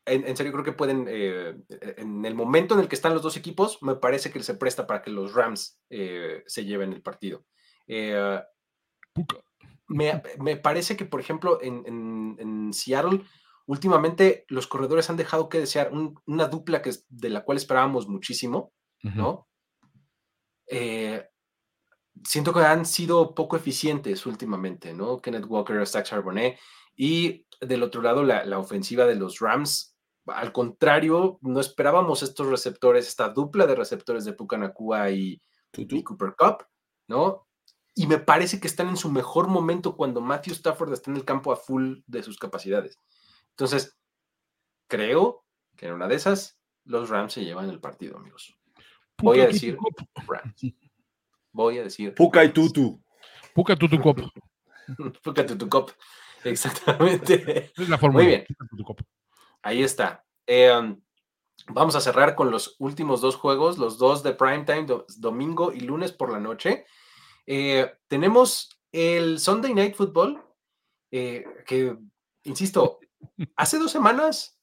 en, serio creo que pueden, eh, en el momento en el que están los dos equipos, me parece que se presta para que los Rams eh, se lleven el partido. Eh, me, parece que, por ejemplo, en, Seattle, últimamente los corredores han dejado que desear una dupla que de la cual esperábamos muchísimo, ¿no? siento que han sido poco eficientes últimamente, ¿no? Kenneth Walker, Zach Charbonnet, y del otro lado, la, la ofensiva de los Rams al contrario, no esperábamos estos receptores, esta dupla de receptores de Pucanacua y, y Cooper Cup, ¿no? Y me parece que están en su mejor momento cuando Matthew Stafford está en el campo a full de sus capacidades. Entonces, creo que en una de esas, los Rams se llevan el partido, amigos. Voy a decir Rams. Voy a decir. Puka y Tutu. Puka Tutu Cop. [laughs] Puka Tutu Cop. Exactamente. Es la fórmula. Muy bien. Ahí está. Em, vamos a cerrar con los últimos dos juegos, los dos de primetime, domingo y lunes por la noche. Eh, tenemos el Sunday Night Football, eh, que, insisto, [laughs] hace dos semanas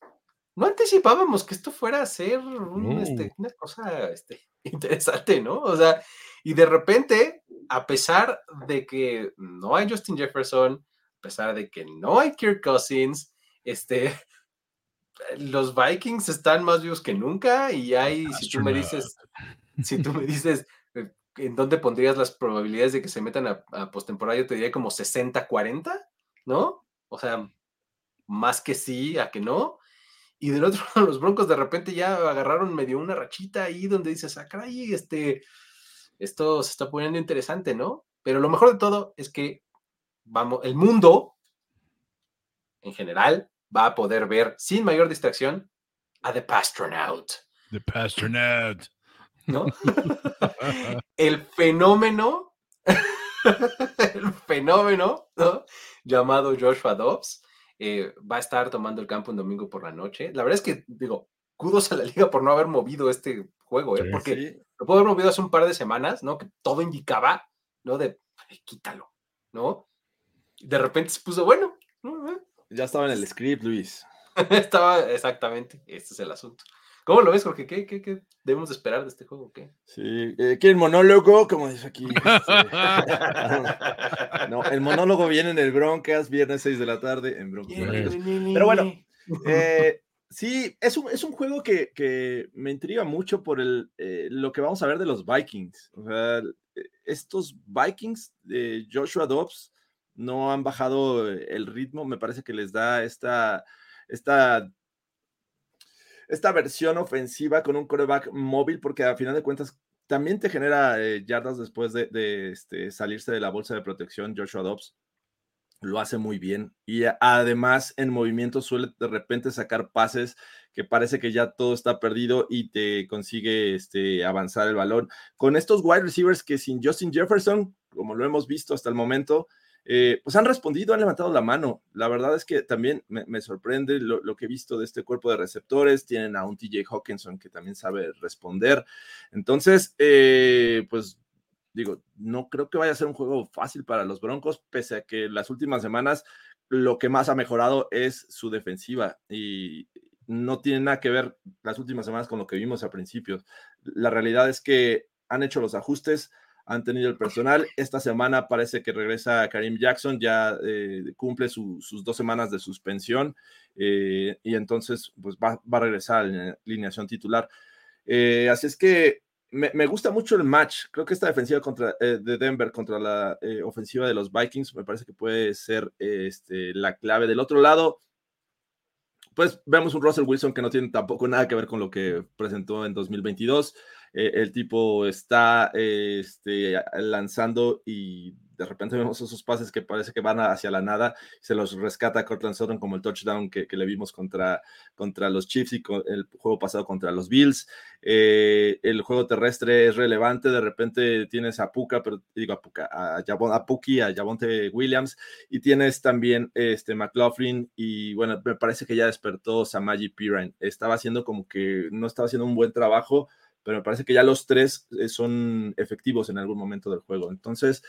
no anticipábamos que esto fuera a ser este, una cosa este, [laughs] interesante, ¿no? O sea, y de repente, a pesar de que no hay Justin Jefferson, a pesar de que no hay Kirk Cousins, este, los Vikings están más vivos que nunca y hay, [laughs] si tú me dices, si tú me dices en dónde pondrías las probabilidades de que se metan a, postemporada, yo te diría como 60-40, ¿no? O sea, más que sí a que no. Y del otro lado, [laughs] los Broncos de repente ya agarraron medio una rachita ahí donde dices, ah, caray, este, esto se está poniendo interesante, ¿no? Pero lo mejor de todo es que, vamos, el mundo en general va a poder ver sin mayor distracción a The Pastronaut. The Pastronaut. ¿no? [laughs] el fenómeno, [laughs] el fenómeno, ¿no? Llamado Joshua Dobbs, eh, va a estar tomando el campo un domingo por la noche. La verdad es que, digo, kudos a la liga por no haber movido este juego, ¿eh? porque lo puedo haber movido hace un par de semanas, ¿no? Que todo indicaba, ¿no? De, quítalo, ¿no? De repente se puso, bueno. Ya estaba en el script, Luis. [laughs] estaba, exactamente, este es el asunto. ¿Cómo lo ves, Jorge? ¿Qué, qué, qué debemos esperar de este juego? ¿Qué? Sí, eh, ¿quién monólogo? Como dice aquí. [laughs] Este, no, el monólogo viene en el Broncas, viernes 6 de la tarde en Broncas. Pero bueno, eh, sí, es un, es un juego que, que, me intriga mucho por el, eh, lo que vamos a ver de los Vikings. O sea, estos Vikings de Joshua Dobbs no han bajado el ritmo, me parece que les da esta, esta esta versión ofensiva con un coreback móvil, porque a final de cuentas también te genera eh, yardas después de, este, salirse de la bolsa de protección. Joshua Dobbs lo hace muy bien y además en movimiento suele de repente sacar pases que parece que ya todo está perdido y te consigue este, avanzar el balón. Con estos wide receivers que sin Justin Jefferson, como lo hemos visto hasta el momento, eh, pues han respondido, han levantado la mano. La verdad es que también me, sorprende lo, que he visto de este cuerpo de receptores. Tienen a un TJ Hawkinson que también sabe responder. Entonces, eh, pues digo, no creo que vaya a ser un juego fácil para los Broncos, pese a que las últimas semanas lo que más ha mejorado es su defensiva y no tiene nada que ver las últimas semanas con lo que vimos a principios. La realidad es que han hecho los ajustes han tenido el personal. Esta semana parece que regresa Karim Jackson, ya eh, cumple sus dos semanas de suspensión eh, y entonces pues va, a regresar a la alineación titular. Eh, así es que me, gusta mucho el match. Creo que esta defensiva contra, de Denver contra la ofensiva de los Vikings me parece que puede ser este, la clave. Del otro lado, pues vemos un Russell Wilson que no tiene tampoco nada que ver con lo que presentó en 2022. Eh, el tipo está este, lanzando y de repente vemos esos pases que parece que van hacia la nada, se los rescata Cortland Sutton como el touchdown que, le vimos contra, contra los Chiefs y el juego pasado contra los Bills. Eh, el juego terrestre es relevante, de repente tienes a Puka, pero digo a Puka, a, a Puki, a Javonte Williams, y tienes también este McLaughlin, y bueno, me parece que ya despertó Samaji Piran, estaba haciendo como que no estaba haciendo un buen trabajo, pero me parece que ya los tres eh, son efectivos en algún momento del juego. Entonces,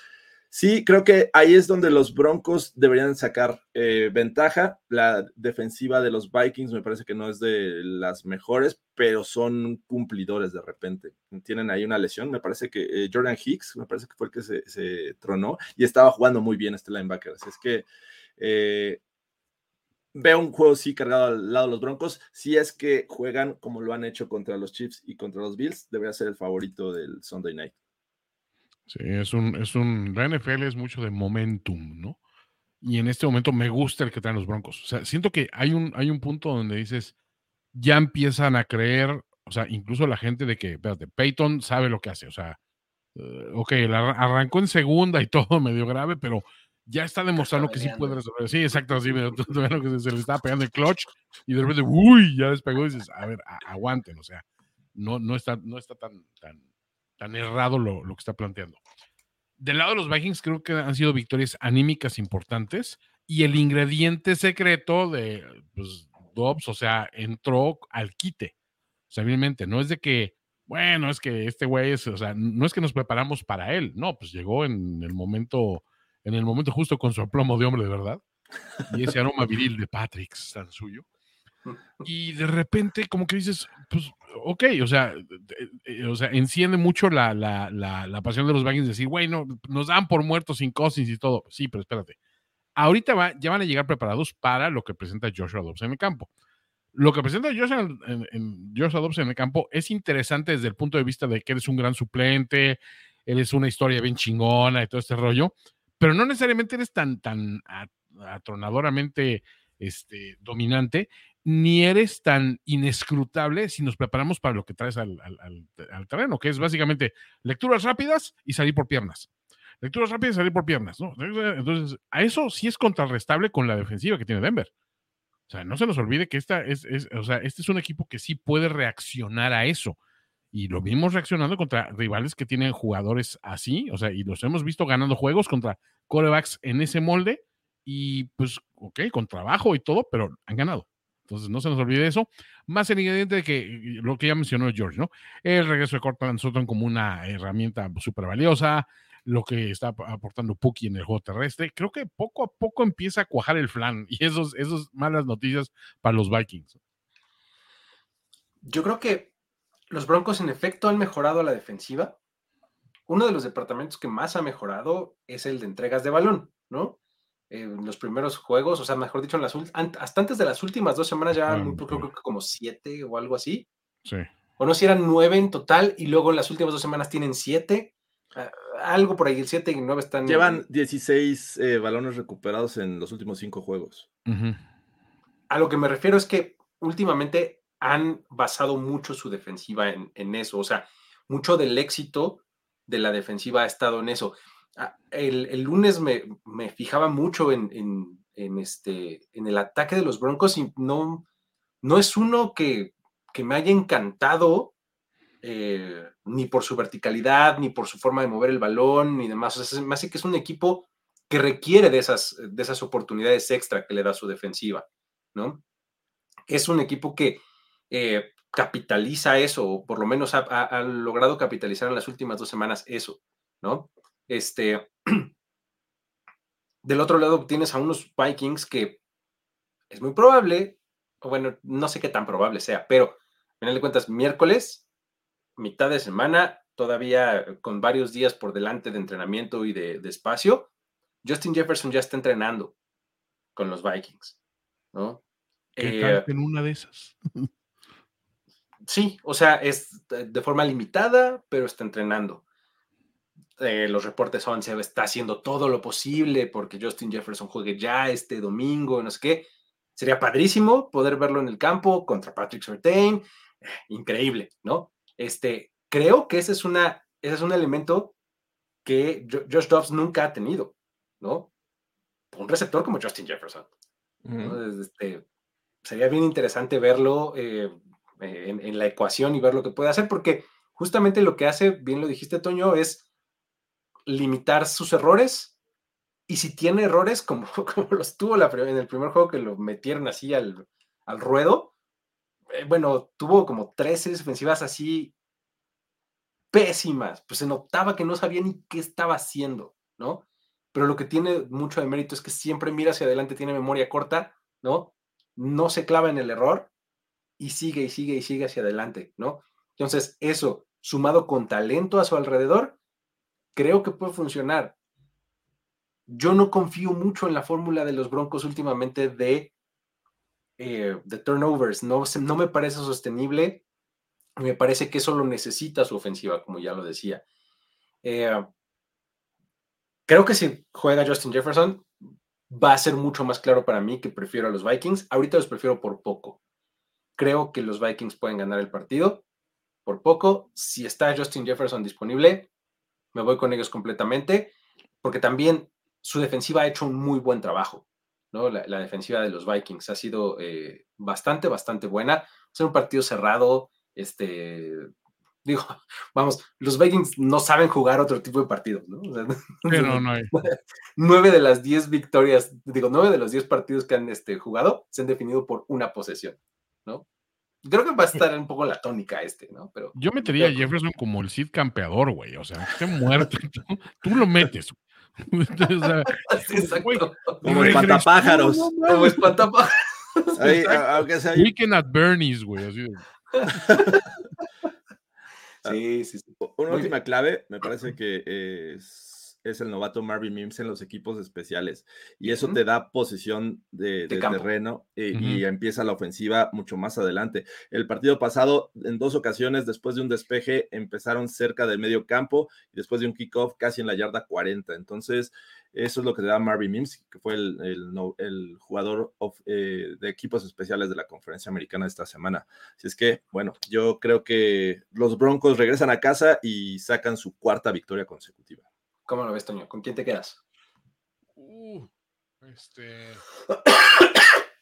sí, creo que ahí es donde los Broncos deberían sacar eh, ventaja. La defensiva de los Vikings me parece que no es de las mejores, pero son cumplidores de repente. Tienen ahí una lesión, me parece que eh, Jordan Hicks, me parece que fue el que se, tronó y estaba jugando muy bien este linebacker. Así es que veo un juego sí cargado al lado de los Broncos. Si es que juegan como lo han hecho contra los Chiefs y contra los Bills, debería ser el favorito del Sunday night. Sí, es un, es un, la NFL es mucho de momentum, ¿no? Y en este momento me gusta el que traen los Broncos. O sea, siento que hay un, hay un punto donde dices, ya empiezan a creer, o sea, incluso la gente de que, espérate, Peyton sabe lo que hace, o sea, uh, ok, arrancó en segunda y [laughs] todo medio grave, pero ya está demostrando que sí puede resolver. Sí, exacto, así, [laughs] que se le estaba pegando el clutch y de repente, uy, ya despegó y dices, a ver, aguanten, o sea, no, no está, no está tan, tan, tan errado lo, lo, que está planteando. Del lado de los Vikings, creo que han sido victorias anímicas importantes y el ingrediente secreto de pues, Dobbs, o sea, entró al quite. O sea, no es de que, bueno, es que este güey es, o sea, no es que nos preparamos para él, no, pues llegó en el momento en el momento justo con su aplomo de hombre de verdad y ese aroma viril de Patrick tan suyo. [laughs] Y de repente, como que dices, pues, ok, o sea, eh, o sea enciende mucho la, la, la, pasión de los Vikings de decir, bueno, nos dan por muertos sin Cousins y todo. Sí, pero espérate. Ahorita va, ya van a llegar preparados para lo que presenta Joshua Dobbs en el campo. Lo que presenta Joshua, en, en Joshua Dobbs en el campo es interesante desde el punto de vista de que eres un gran suplente, él es una historia bien chingona y todo este rollo, pero no necesariamente eres tan, tan atronadoramente este, dominante, ni eres tan inescrutable si nos preparamos para lo que traes al, terreno, que es básicamente lecturas rápidas y salir por piernas. Lecturas rápidas y salir por piernas, ¿no? Entonces, a eso sí es contrarrestable con la defensiva que tiene Denver. O sea, no se nos olvide que esta es, o sea, este es un equipo que sí puede reaccionar a eso. Y lo vimos reaccionando contra rivales que tienen jugadores así, o sea, y los hemos visto ganando juegos contra corebacks en ese molde y pues, ok, con trabajo y todo, pero han ganado. Entonces, no se nos olvide eso. Más el ingrediente de que lo que ya mencionó George, ¿no? El regreso de Cortland Sutton como una herramienta súper valiosa, lo que está aportando Puki en el juego terrestre. Creo que poco a poco empieza a cuajar el flan y esos, esos malas noticias para los Vikings. Yo creo que los Broncos en efecto han mejorado la defensiva. Uno de los departamentos que más ha mejorado es el de entregas de balón, ¿no? En los primeros juegos, o sea, mejor dicho, en las hasta antes de las últimas dos semanas ya ah, creo, que como siete o algo así. Sí. O no si eran nueve en total y luego en las últimas dos semanas tienen siete. Ah, algo por ahí, el 7 y 9 están. Llevan 16 eh, balones recuperados en los últimos cinco juegos. A lo que me refiero es que últimamente han basado mucho su defensiva en, eso. O sea, mucho del éxito de la defensiva ha estado en eso. Ah, el, lunes me, fijaba mucho en, este, en el ataque de los Broncos y no, no es uno que, que me haya encantado eh, ni por su verticalidad, ni por su forma de mover el balón, ni demás. O sea, me hace que es un equipo que requiere de esas, de esas oportunidades extra que le da su defensiva, ¿no? Es un equipo que eh, capitaliza eso, o por lo menos ha, logrado capitalizar en las últimas dos semanas eso, ¿no? Este, del otro lado tienes a unos Vikings que es muy probable, o bueno, no sé qué tan probable sea, pero a final de cuentas, miércoles mitad de semana, todavía con varios días por delante de entrenamiento y de, espacio, Justin Jefferson ya está entrenando con los Vikings, ¿no? Eh, en una de esas? [laughs] sí, o sea, es de forma limitada, pero está entrenando. Eh, los reportes son, se está haciendo todo lo posible porque Justin Jefferson juegue ya este domingo, no sé qué. Sería padrísimo poder verlo en el campo contra Patrick Surtain. Eh, increíble, ¿no? Este, creo que ese es, una, ese es un elemento que Josh Dobbs nunca ha tenido, ¿no? Un receptor como Justin Jefferson. este, sería bien interesante verlo eh, en, la ecuación y ver lo que puede hacer, porque justamente lo que hace, bien lo dijiste, Toño, es limitar sus errores. Y si tiene errores, como, [laughs] como los tuvo en el primer juego que lo metieron así al, al ruedo, eh, bueno, tuvo como tres series ofensivas así pésimas, pues se notaba que no sabía ni qué estaba haciendo, ¿no? Pero lo que tiene mucho de mérito es que siempre mira hacia adelante, tiene memoria corta, ¿no? No se clava en el error y sigue y sigue y sigue hacia adelante, ¿no? Entonces, eso, sumado con talento a su alrededor, creo que puede funcionar. Yo no confío mucho en la fórmula de los Broncos últimamente de eh, de turnovers. No, no me parece sostenible. Me parece que eso lo necesita su ofensiva, como ya lo decía. Eh, creo que si juega Justin Jefferson, va a ser mucho más claro para mí que prefiero a los Vikings. Ahorita los prefiero por poco. Creo que los Vikings pueden ganar el partido por poco. Si está Justin Jefferson disponible, me voy con ellos completamente, porque también su defensiva ha hecho un muy buen trabajo. La, defensiva de los Vikings ha sido eh, bastante, bastante buena. Es un partido cerrado, este, digo, [laughs] vamos, los Vikings no saben jugar otro tipo de partido, ¿no? [laughs] Nueve de las diez victorias, digo, nueve de los diez partidos que han este, jugado se han definido por una posesión, ¿no? Creo que va a estar un poco la tónica este, ¿no? Pero. Yo metería a Jefferson como el Cid campeador, güey. O sea, esté muerto. [laughs] tú, lo metes. [laughs] [laughs] como espantapájaros. como espantapájaros. aunque sea... Weekend at Bernie's, güey. Así Sí, sí, sí. Una última clave, me parece que es es el novato Marvin Mims en los equipos especiales. Y eso te da posición de, terreno eh, y empieza la ofensiva mucho más adelante. El partido pasado, en dos ocasiones, después de un despeje, empezaron cerca del medio campo y después de un kickoff casi en la yarda 40. Entonces, eso es lo que te da Marvin Mims, que fue el, el, jugador eh, de equipos especiales de la conferencia americana esta semana. Así es que, bueno, yo creo que los Broncos regresan a casa y sacan su cuarta victoria consecutiva. ¿Cómo lo ves, Toño? ¿Con quién te quedas? Uh, este.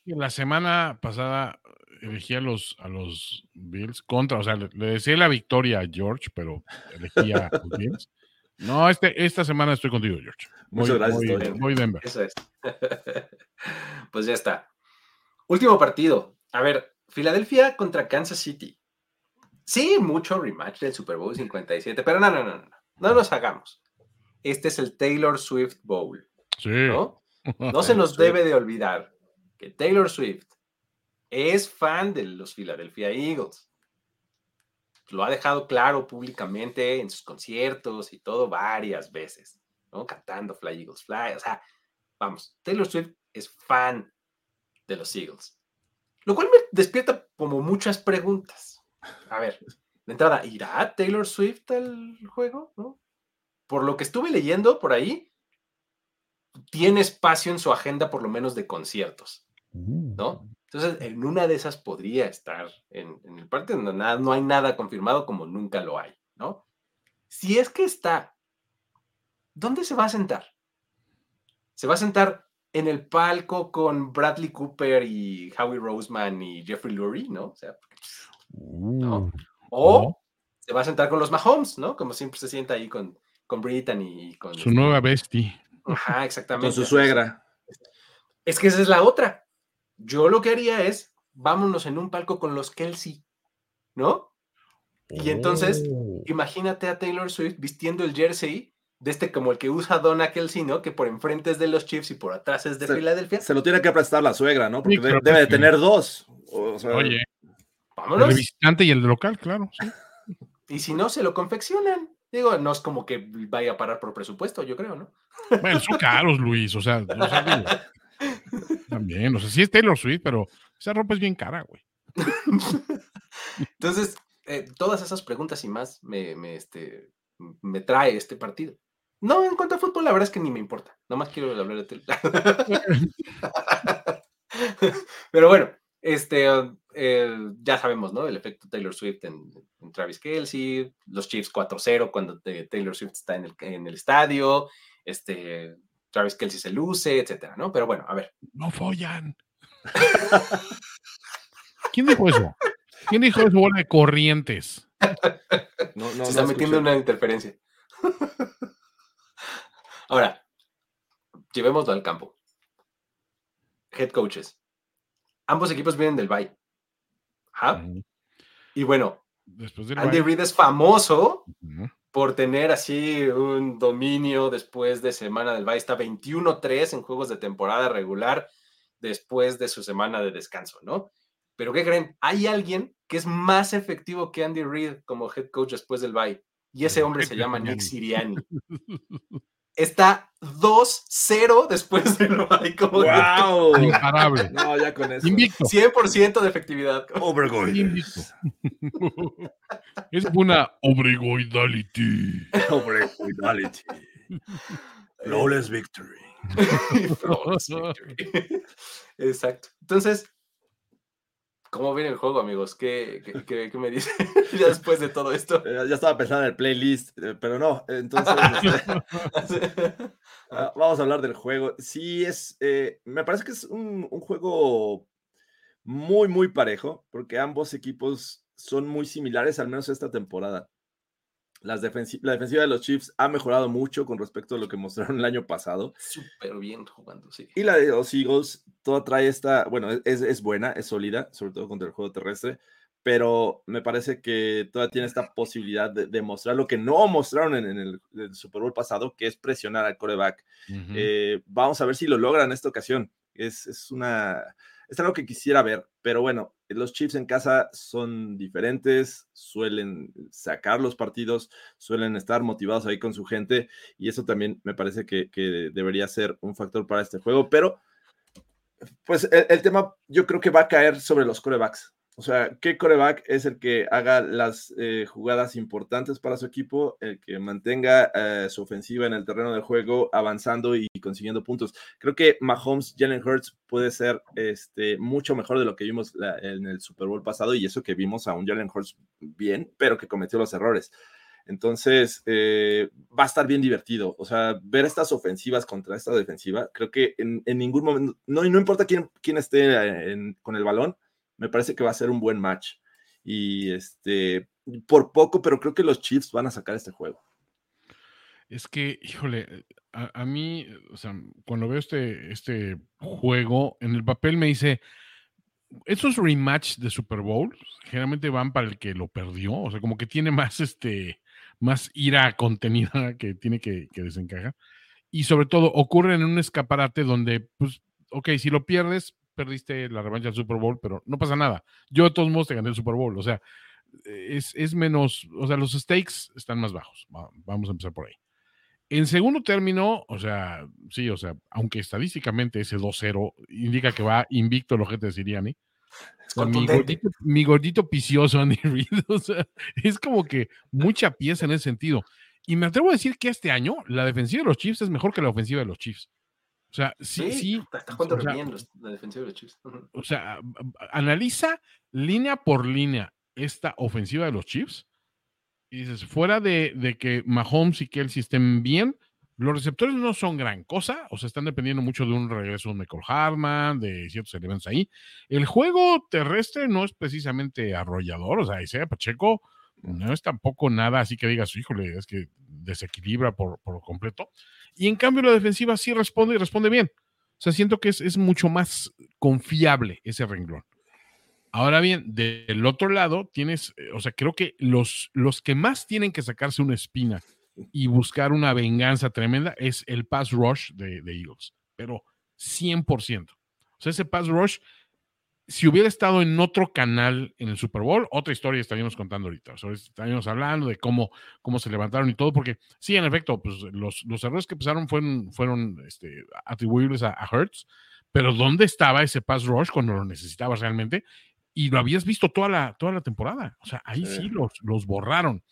la semana pasada elegí a los, a los Bills contra, o sea, le, le decía la victoria a George, pero elegí a los Bills. No, este, esta semana estoy contigo, George. Voy, Muchas gracias, voy- Toño. voy Denver. Eso es. [laughs] pues ya está. Último partido. A ver, Filadelfia contra Kansas City. Sí, mucho rematch del Super Bowl 57, pero no, no, no, no. No nos hagamos. Este es el Taylor Swift Bowl, Sí. ¿no? [laughs] No se nos debe de olvidar que Taylor Swift es fan de los Philadelphia Eagles. Lo ha dejado claro públicamente en sus conciertos y todo varias veces, ¿no? Cantando Fly Eagles Fly. O sea, vamos, Taylor Swift es fan de los Eagles. Lo cual me despierta como muchas preguntas. A ver, de entrada, ¿irá Taylor Swift al juego? ¿No? Por lo que estuve leyendo por ahí, tiene espacio en su agenda por lo menos de conciertos, ¿no? Entonces, en una de esas podría estar en, en el partido, no, nada- no hay nada confirmado como nunca lo hay, ¿no? Si es que está, ¿dónde se va a sentar? ¿Se va a sentar en el palco con Bradley Cooper y Howie Roseman y Jeffrey Lurie, ¿no? O sea, Uh, o No. se va a sentar con los Mahomes, ¿no? Como siempre se sienta ahí con, con Brittany y con... su este- nueva bestie. Ajá, exactamente. Con su suegra. Es que esa es la otra. Yo lo que haría es, vámonos en un palco con los Kelsey, ¿no? Y entonces, Oh. Imagínate a Taylor Swift vistiendo el jersey de este como el que usa Donna Kelsey, ¿no? Que por enfrente es de los Chiefs y por atrás es de Se- Filadelfia. Se lo tiene que prestar la suegra, ¿no? Porque Sí, de- claro debe de tener dos. O sea, Oye, el Vámonos. de visitante y el de local, claro. sí. Y si no, se lo confeccionan. Digo, no es como que vaya a parar por presupuesto, yo creo, ¿no? Bueno, son caros, Luis. O sea, o sea, digo, [laughs] también. O sea, sí es Taylor Swift, pero esa ropa es bien cara, güey. [laughs] Entonces, eh, todas esas preguntas y más me, me, este, me trae este partido. No, en cuanto a fútbol, la verdad es que ni me importa. Nomás quiero hablar de tele. [laughs] Pero bueno, este, eh, ya sabemos, ¿no? El efecto Taylor Swift en, en Travis Kelsey, los Chiefs 4-0 cuando te- Taylor Swift está en el, en el estadio, este, Travis Kelsey se luce, etcétera, ¿no? Pero bueno, a ver. No follan. ¿Quién dijo eso? ¿Quién dijo eso? Bola de corrientes. no, no, se está no metiendo escuché. una interferencia. Ahora, llevémoslo al campo. Head coaches. Ambos equipos vienen del Bay. Ajá. Y bueno, Después del Andy bye. Reid es famoso por tener así un dominio después de semana del Bay. Está 21-3 en juegos de temporada regular después de su semana de descanso, ¿no? Pero ¿qué creen? Hay alguien que es más efectivo que Andy Reid como head coach después del Bay. Y ese hombre se llama Nick. Siriani. [laughs] Está 2-0 después como head [laughs] coach. ¡Wow! Imparable. No, ya con eso. Invicto. 100% de efectividad. Invicto. Es una obrigoidality. [laughs] Obrigoidality. Flawless victory. [laughs] Flawless victory. Exacto. Entonces, ¿cómo viene el juego, amigos? ¿Qué, qué, qué- qué me dicen [laughs] ya después de todo esto? Eh, ya estaba pensando en el playlist, eh, pero no. Entonces, este, [laughs] ah, vamos a hablar del juego. Sí, es. eh, me parece que es un, un juego muy, muy parejo, porque ambos equipos son muy similares, al menos esta temporada. Las defensi- la defensiva de los Chiefs ha mejorado mucho con respecto a lo que mostraron el año pasado. Súper bien jugando, sí. Y la de los Eagles, toda trae esta, bueno, es, es buena, es sólida, sobre todo contra el juego terrestre, pero me parece que todavía tiene esta posibilidad de, de mostrar lo que no mostraron en, en el, el Super Bowl pasado, que es presionar al coreback. Ujú. Eh, vamos a ver si lo logran en esta ocasión. Es, es una, es algo que quisiera ver, pero bueno, los Chiefs en casa son diferentes, suelen sacar los partidos, suelen estar motivados ahí con su gente y eso también me parece que, debería ser un factor para este juego, pero pues el, el tema yo creo que va a caer sobre los corebacks. O sea, ¿qué coreback es el que haga las eh, jugadas importantes para su equipo, el que mantenga eh, su ofensiva en el terreno de juego, avanzando y consiguiendo puntos? Creo que Mahomes, Jalen Hurts puede ser este, mucho mejor de lo que vimos en el Super Bowl pasado y eso que vimos a un Jalen Hurts bien, pero que cometió los errores. Entonces, eh, va a estar bien divertido. O sea, ver estas ofensivas contra esta defensiva, creo que en, ningún momento, no, no importa quién, quién esté con el balón, me parece que va a ser un buen match. Y este, por poco, pero creo que los Chiefs van a sacar este juego. Es que, híjole, a, mí, o sea, cuando veo este, este juego, en el papel me dice, esos rematch de Super Bowl generalmente van para el que lo perdió, o sea, como que tiene más, este, más ira contenida que tiene que, que desencajar. Y sobre todo ocurren en un escaparate donde, pues, ok, si lo pierdes, perdiste la revancha del Super Bowl, pero no pasa nada. Yo de todos modos te gané el Super Bowl, o sea, es, es menos, o sea, los stakes están más bajos. Vamos a empezar por ahí. En segundo término, o sea, sí, o sea, aunque estadísticamente ese 2-0 indica que va invicto el ojete de Siriani. mi, gordito, mi gordito picioso Andy [laughs] Reid, o sea, es como que mucha pieza en ese sentido. Y me atrevo a decir que este año la defensiva de los Chiefs es mejor que la ofensiva de los Chiefs. O sea, sí, sí. está jugando bien la defensiva de los Chiefs. O sea, analiza línea por línea esta ofensiva de los Chiefs y dices, fuera de, que Mahomes y Kelsey estén bien, los receptores no son gran cosa, o sea, están dependiendo mucho de un regreso de Michael Hartman, de ciertos elementos ahí. El juego terrestre no es precisamente arrollador, o sea, Isaiah Pacheco no es tampoco nada así que digas, híjole, es que desequilibra por, por completo. Y en cambio la defensiva sí responde y responde bien. O sea, siento que es, es mucho más confiable ese renglón. Ahora bien, del otro lado tienes, eh, o sea, creo que los, los que más tienen que sacarse una espina y buscar una venganza tremenda es el pass rush de, Eagles, pero 100%. O sea, ese pass rush, si hubiera estado en otro canal en el Super Bowl, otra historia estaríamos contando ahorita. O sea, estaríamos hablando de cómo, cómo se levantaron y todo, porque sí, en efecto, pues los, los errores que empezaron fueron, fueron este, atribuibles a, a Hertz, pero ¿dónde estaba ese pass rush cuando lo necesitabas realmente? y lo habías visto toda la, toda la temporada. O sea, ahí sí, los, los borraron.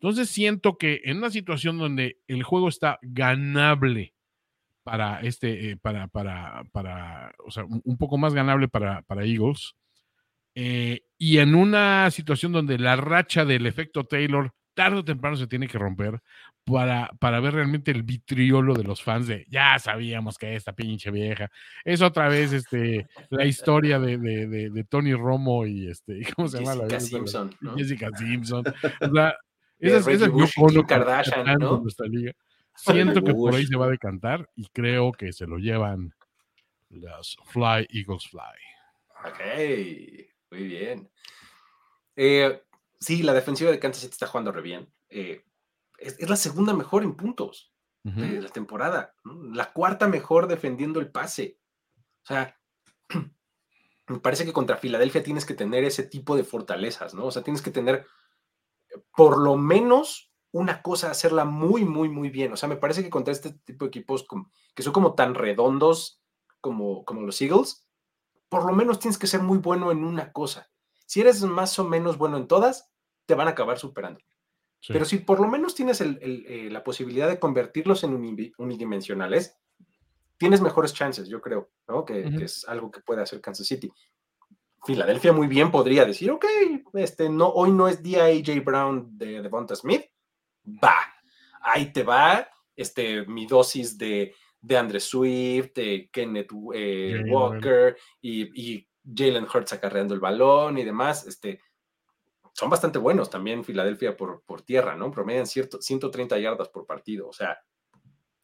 Entonces siento que en una situación donde el juego está ganable para este, eh, para, para, para, o sea, un poco más ganable para, para Eagles, eh, y en una situación donde la racha del efecto Taylor tarde o temprano se tiene que romper para, para ver realmente el vitriolo de los fans de ya sabíamos que esta pinche vieja es otra vez este la historia de, de, de, Tony Romo y este [laughs] ¿cómo se llama Jessica Simpson Jessica [laughs] Simpson. O sea, esa, es yo Kardashian ¿no? nuestra liga siento que por ahí se va a decantar y creo que se lo llevan las Fly Eagles Fly ok muy bien eh, sí, la defensiva de Kansas City está jugando re bien. Eh, es, la segunda mejor en puntos de la temporada. La cuarta mejor defendiendo el pase. O sea, [clears throat] me parece que contra Filadelfia tienes que tener ese tipo de fortalezas, ¿no? O sea, tienes que tener por lo menos una cosa, hacerla muy, muy, muy bien. O sea, me parece que contra este tipo de equipos que son como tan redondos como, como los Eagles, por lo menos tienes que ser muy bueno en una cosa. Si eres más o menos bueno en todas, te van a acabar superando. Pero si por lo menos tienes eh, la posibilidad de convertirlos en unidimensionales, tienes mejores chances, yo creo, ¿no? Que, es algo que puede hacer Kansas City. Filadelfia muy bien podría decir, ok, este, no, hoy no es día AJ Brown de Devonta Smith, va, ahí te va este, mi dosis de, de Andre Swift, de Kenneth eh, Walker y, y Jalen Hurts acarreando el balón y demás, este, son bastante buenos también Filadelfia por, por tierra, ¿no? Promedian cierto, 130 yardas por partido, o sea,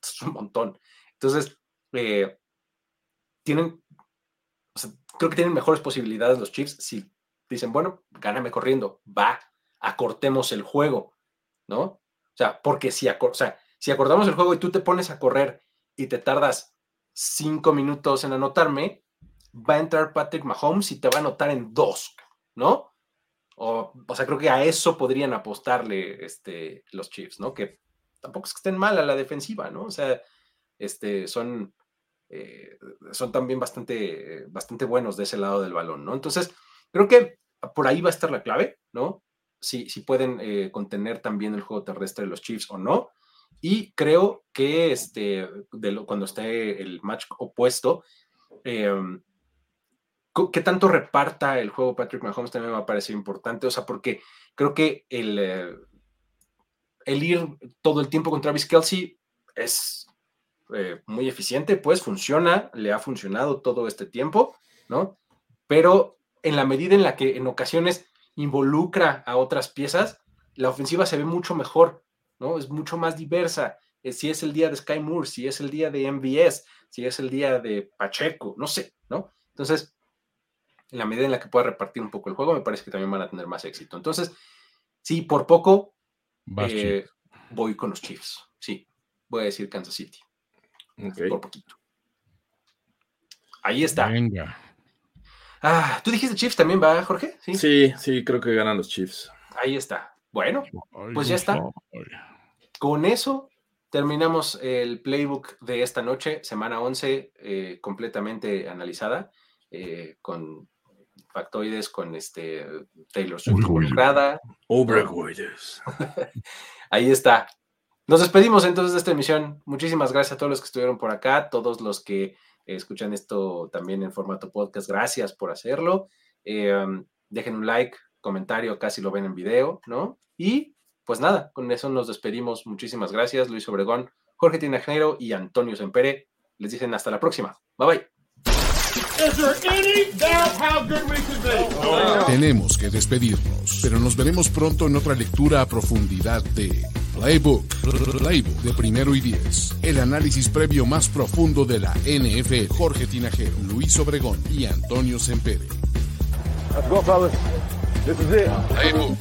es un montón. Entonces, eh, tienen, creo que tienen mejores posibilidades los Chiefs si dicen, bueno, gáname corriendo, va, acortemos el juego, ¿no? O sea, porque si, o sea, si acordamos el juego y tú te pones a correr y te tardas cinco minutos en anotarme, va a entrar Patrick Mahomes y te va a anotar en dos, ¿no? O, sea, creo que a eso podrían apostarle este, los Chiefs, ¿no? Que tampoco es que estén mal a la defensiva, ¿no? O sea, este, son, eh, son también bastante, bastante buenos de ese lado del balón, ¿no? Entonces, creo que por ahí va a estar la clave, ¿no? Si, si pueden eh, contener también el juego terrestre de los Chiefs o no. Y creo que este, de cuando esté el match opuesto, eh, qué tanto reparta el juego Patrick Mahomes también me va a parecer importante, o sea, porque creo que el, eh, el ir todo el tiempo con Travis Kelsey es eh, muy eficiente, pues funciona, le ha funcionado todo este tiempo, ¿no? Pero en la medida en la que en ocasiones involucra a otras piezas, la ofensiva se ve mucho mejor, ¿no? Es mucho más diversa. Eh, si es el día de Sky Moore, si es el día de MVS, si es el día de Pacheco, no sé, ¿no? Entonces, en la medida en la que pueda repartir un poco el juego, me parece que también van a tener más éxito. Entonces, sí, por poco eh, voy con los Chiefs. Sí, voy a decir Kansas City. Por poquito. Ahí está. Venga. Ah, ¿tú dijiste Chiefs también, va, Jorge? Sí, sí, sí creo que ganan los Chiefs. Ahí está. Bueno, pues ya está. Con eso terminamos el playbook de esta noche, semana 11, eh, completamente analizada, eh, con factoides, con este Taylor Swift involucrada. [laughs] Ahí está. Nos despedimos entonces de esta emisión. Muchísimas gracias a todos los que estuvieron por acá, todos los que escuchan esto también en formato podcast. Gracias por hacerlo. Eh, um, dejen un like, comentario, casi lo ven en video, ¿no? Y pues nada, con eso nos despedimos. Muchísimas gracias, Luis Obregón, Jorge Tinajero y Antonio Sempere. Les dicen hasta la próxima. Bye bye. Tenemos que despedirnos, pero nos veremos pronto en otra lectura a profundidad de Playbook, Playbook de primero y diez. El análisis previo más profundo de la NFL. Jorge Tinajero, Luis Obregón y Antonio Sempere. Let's go, fellas. This is it. Playbook.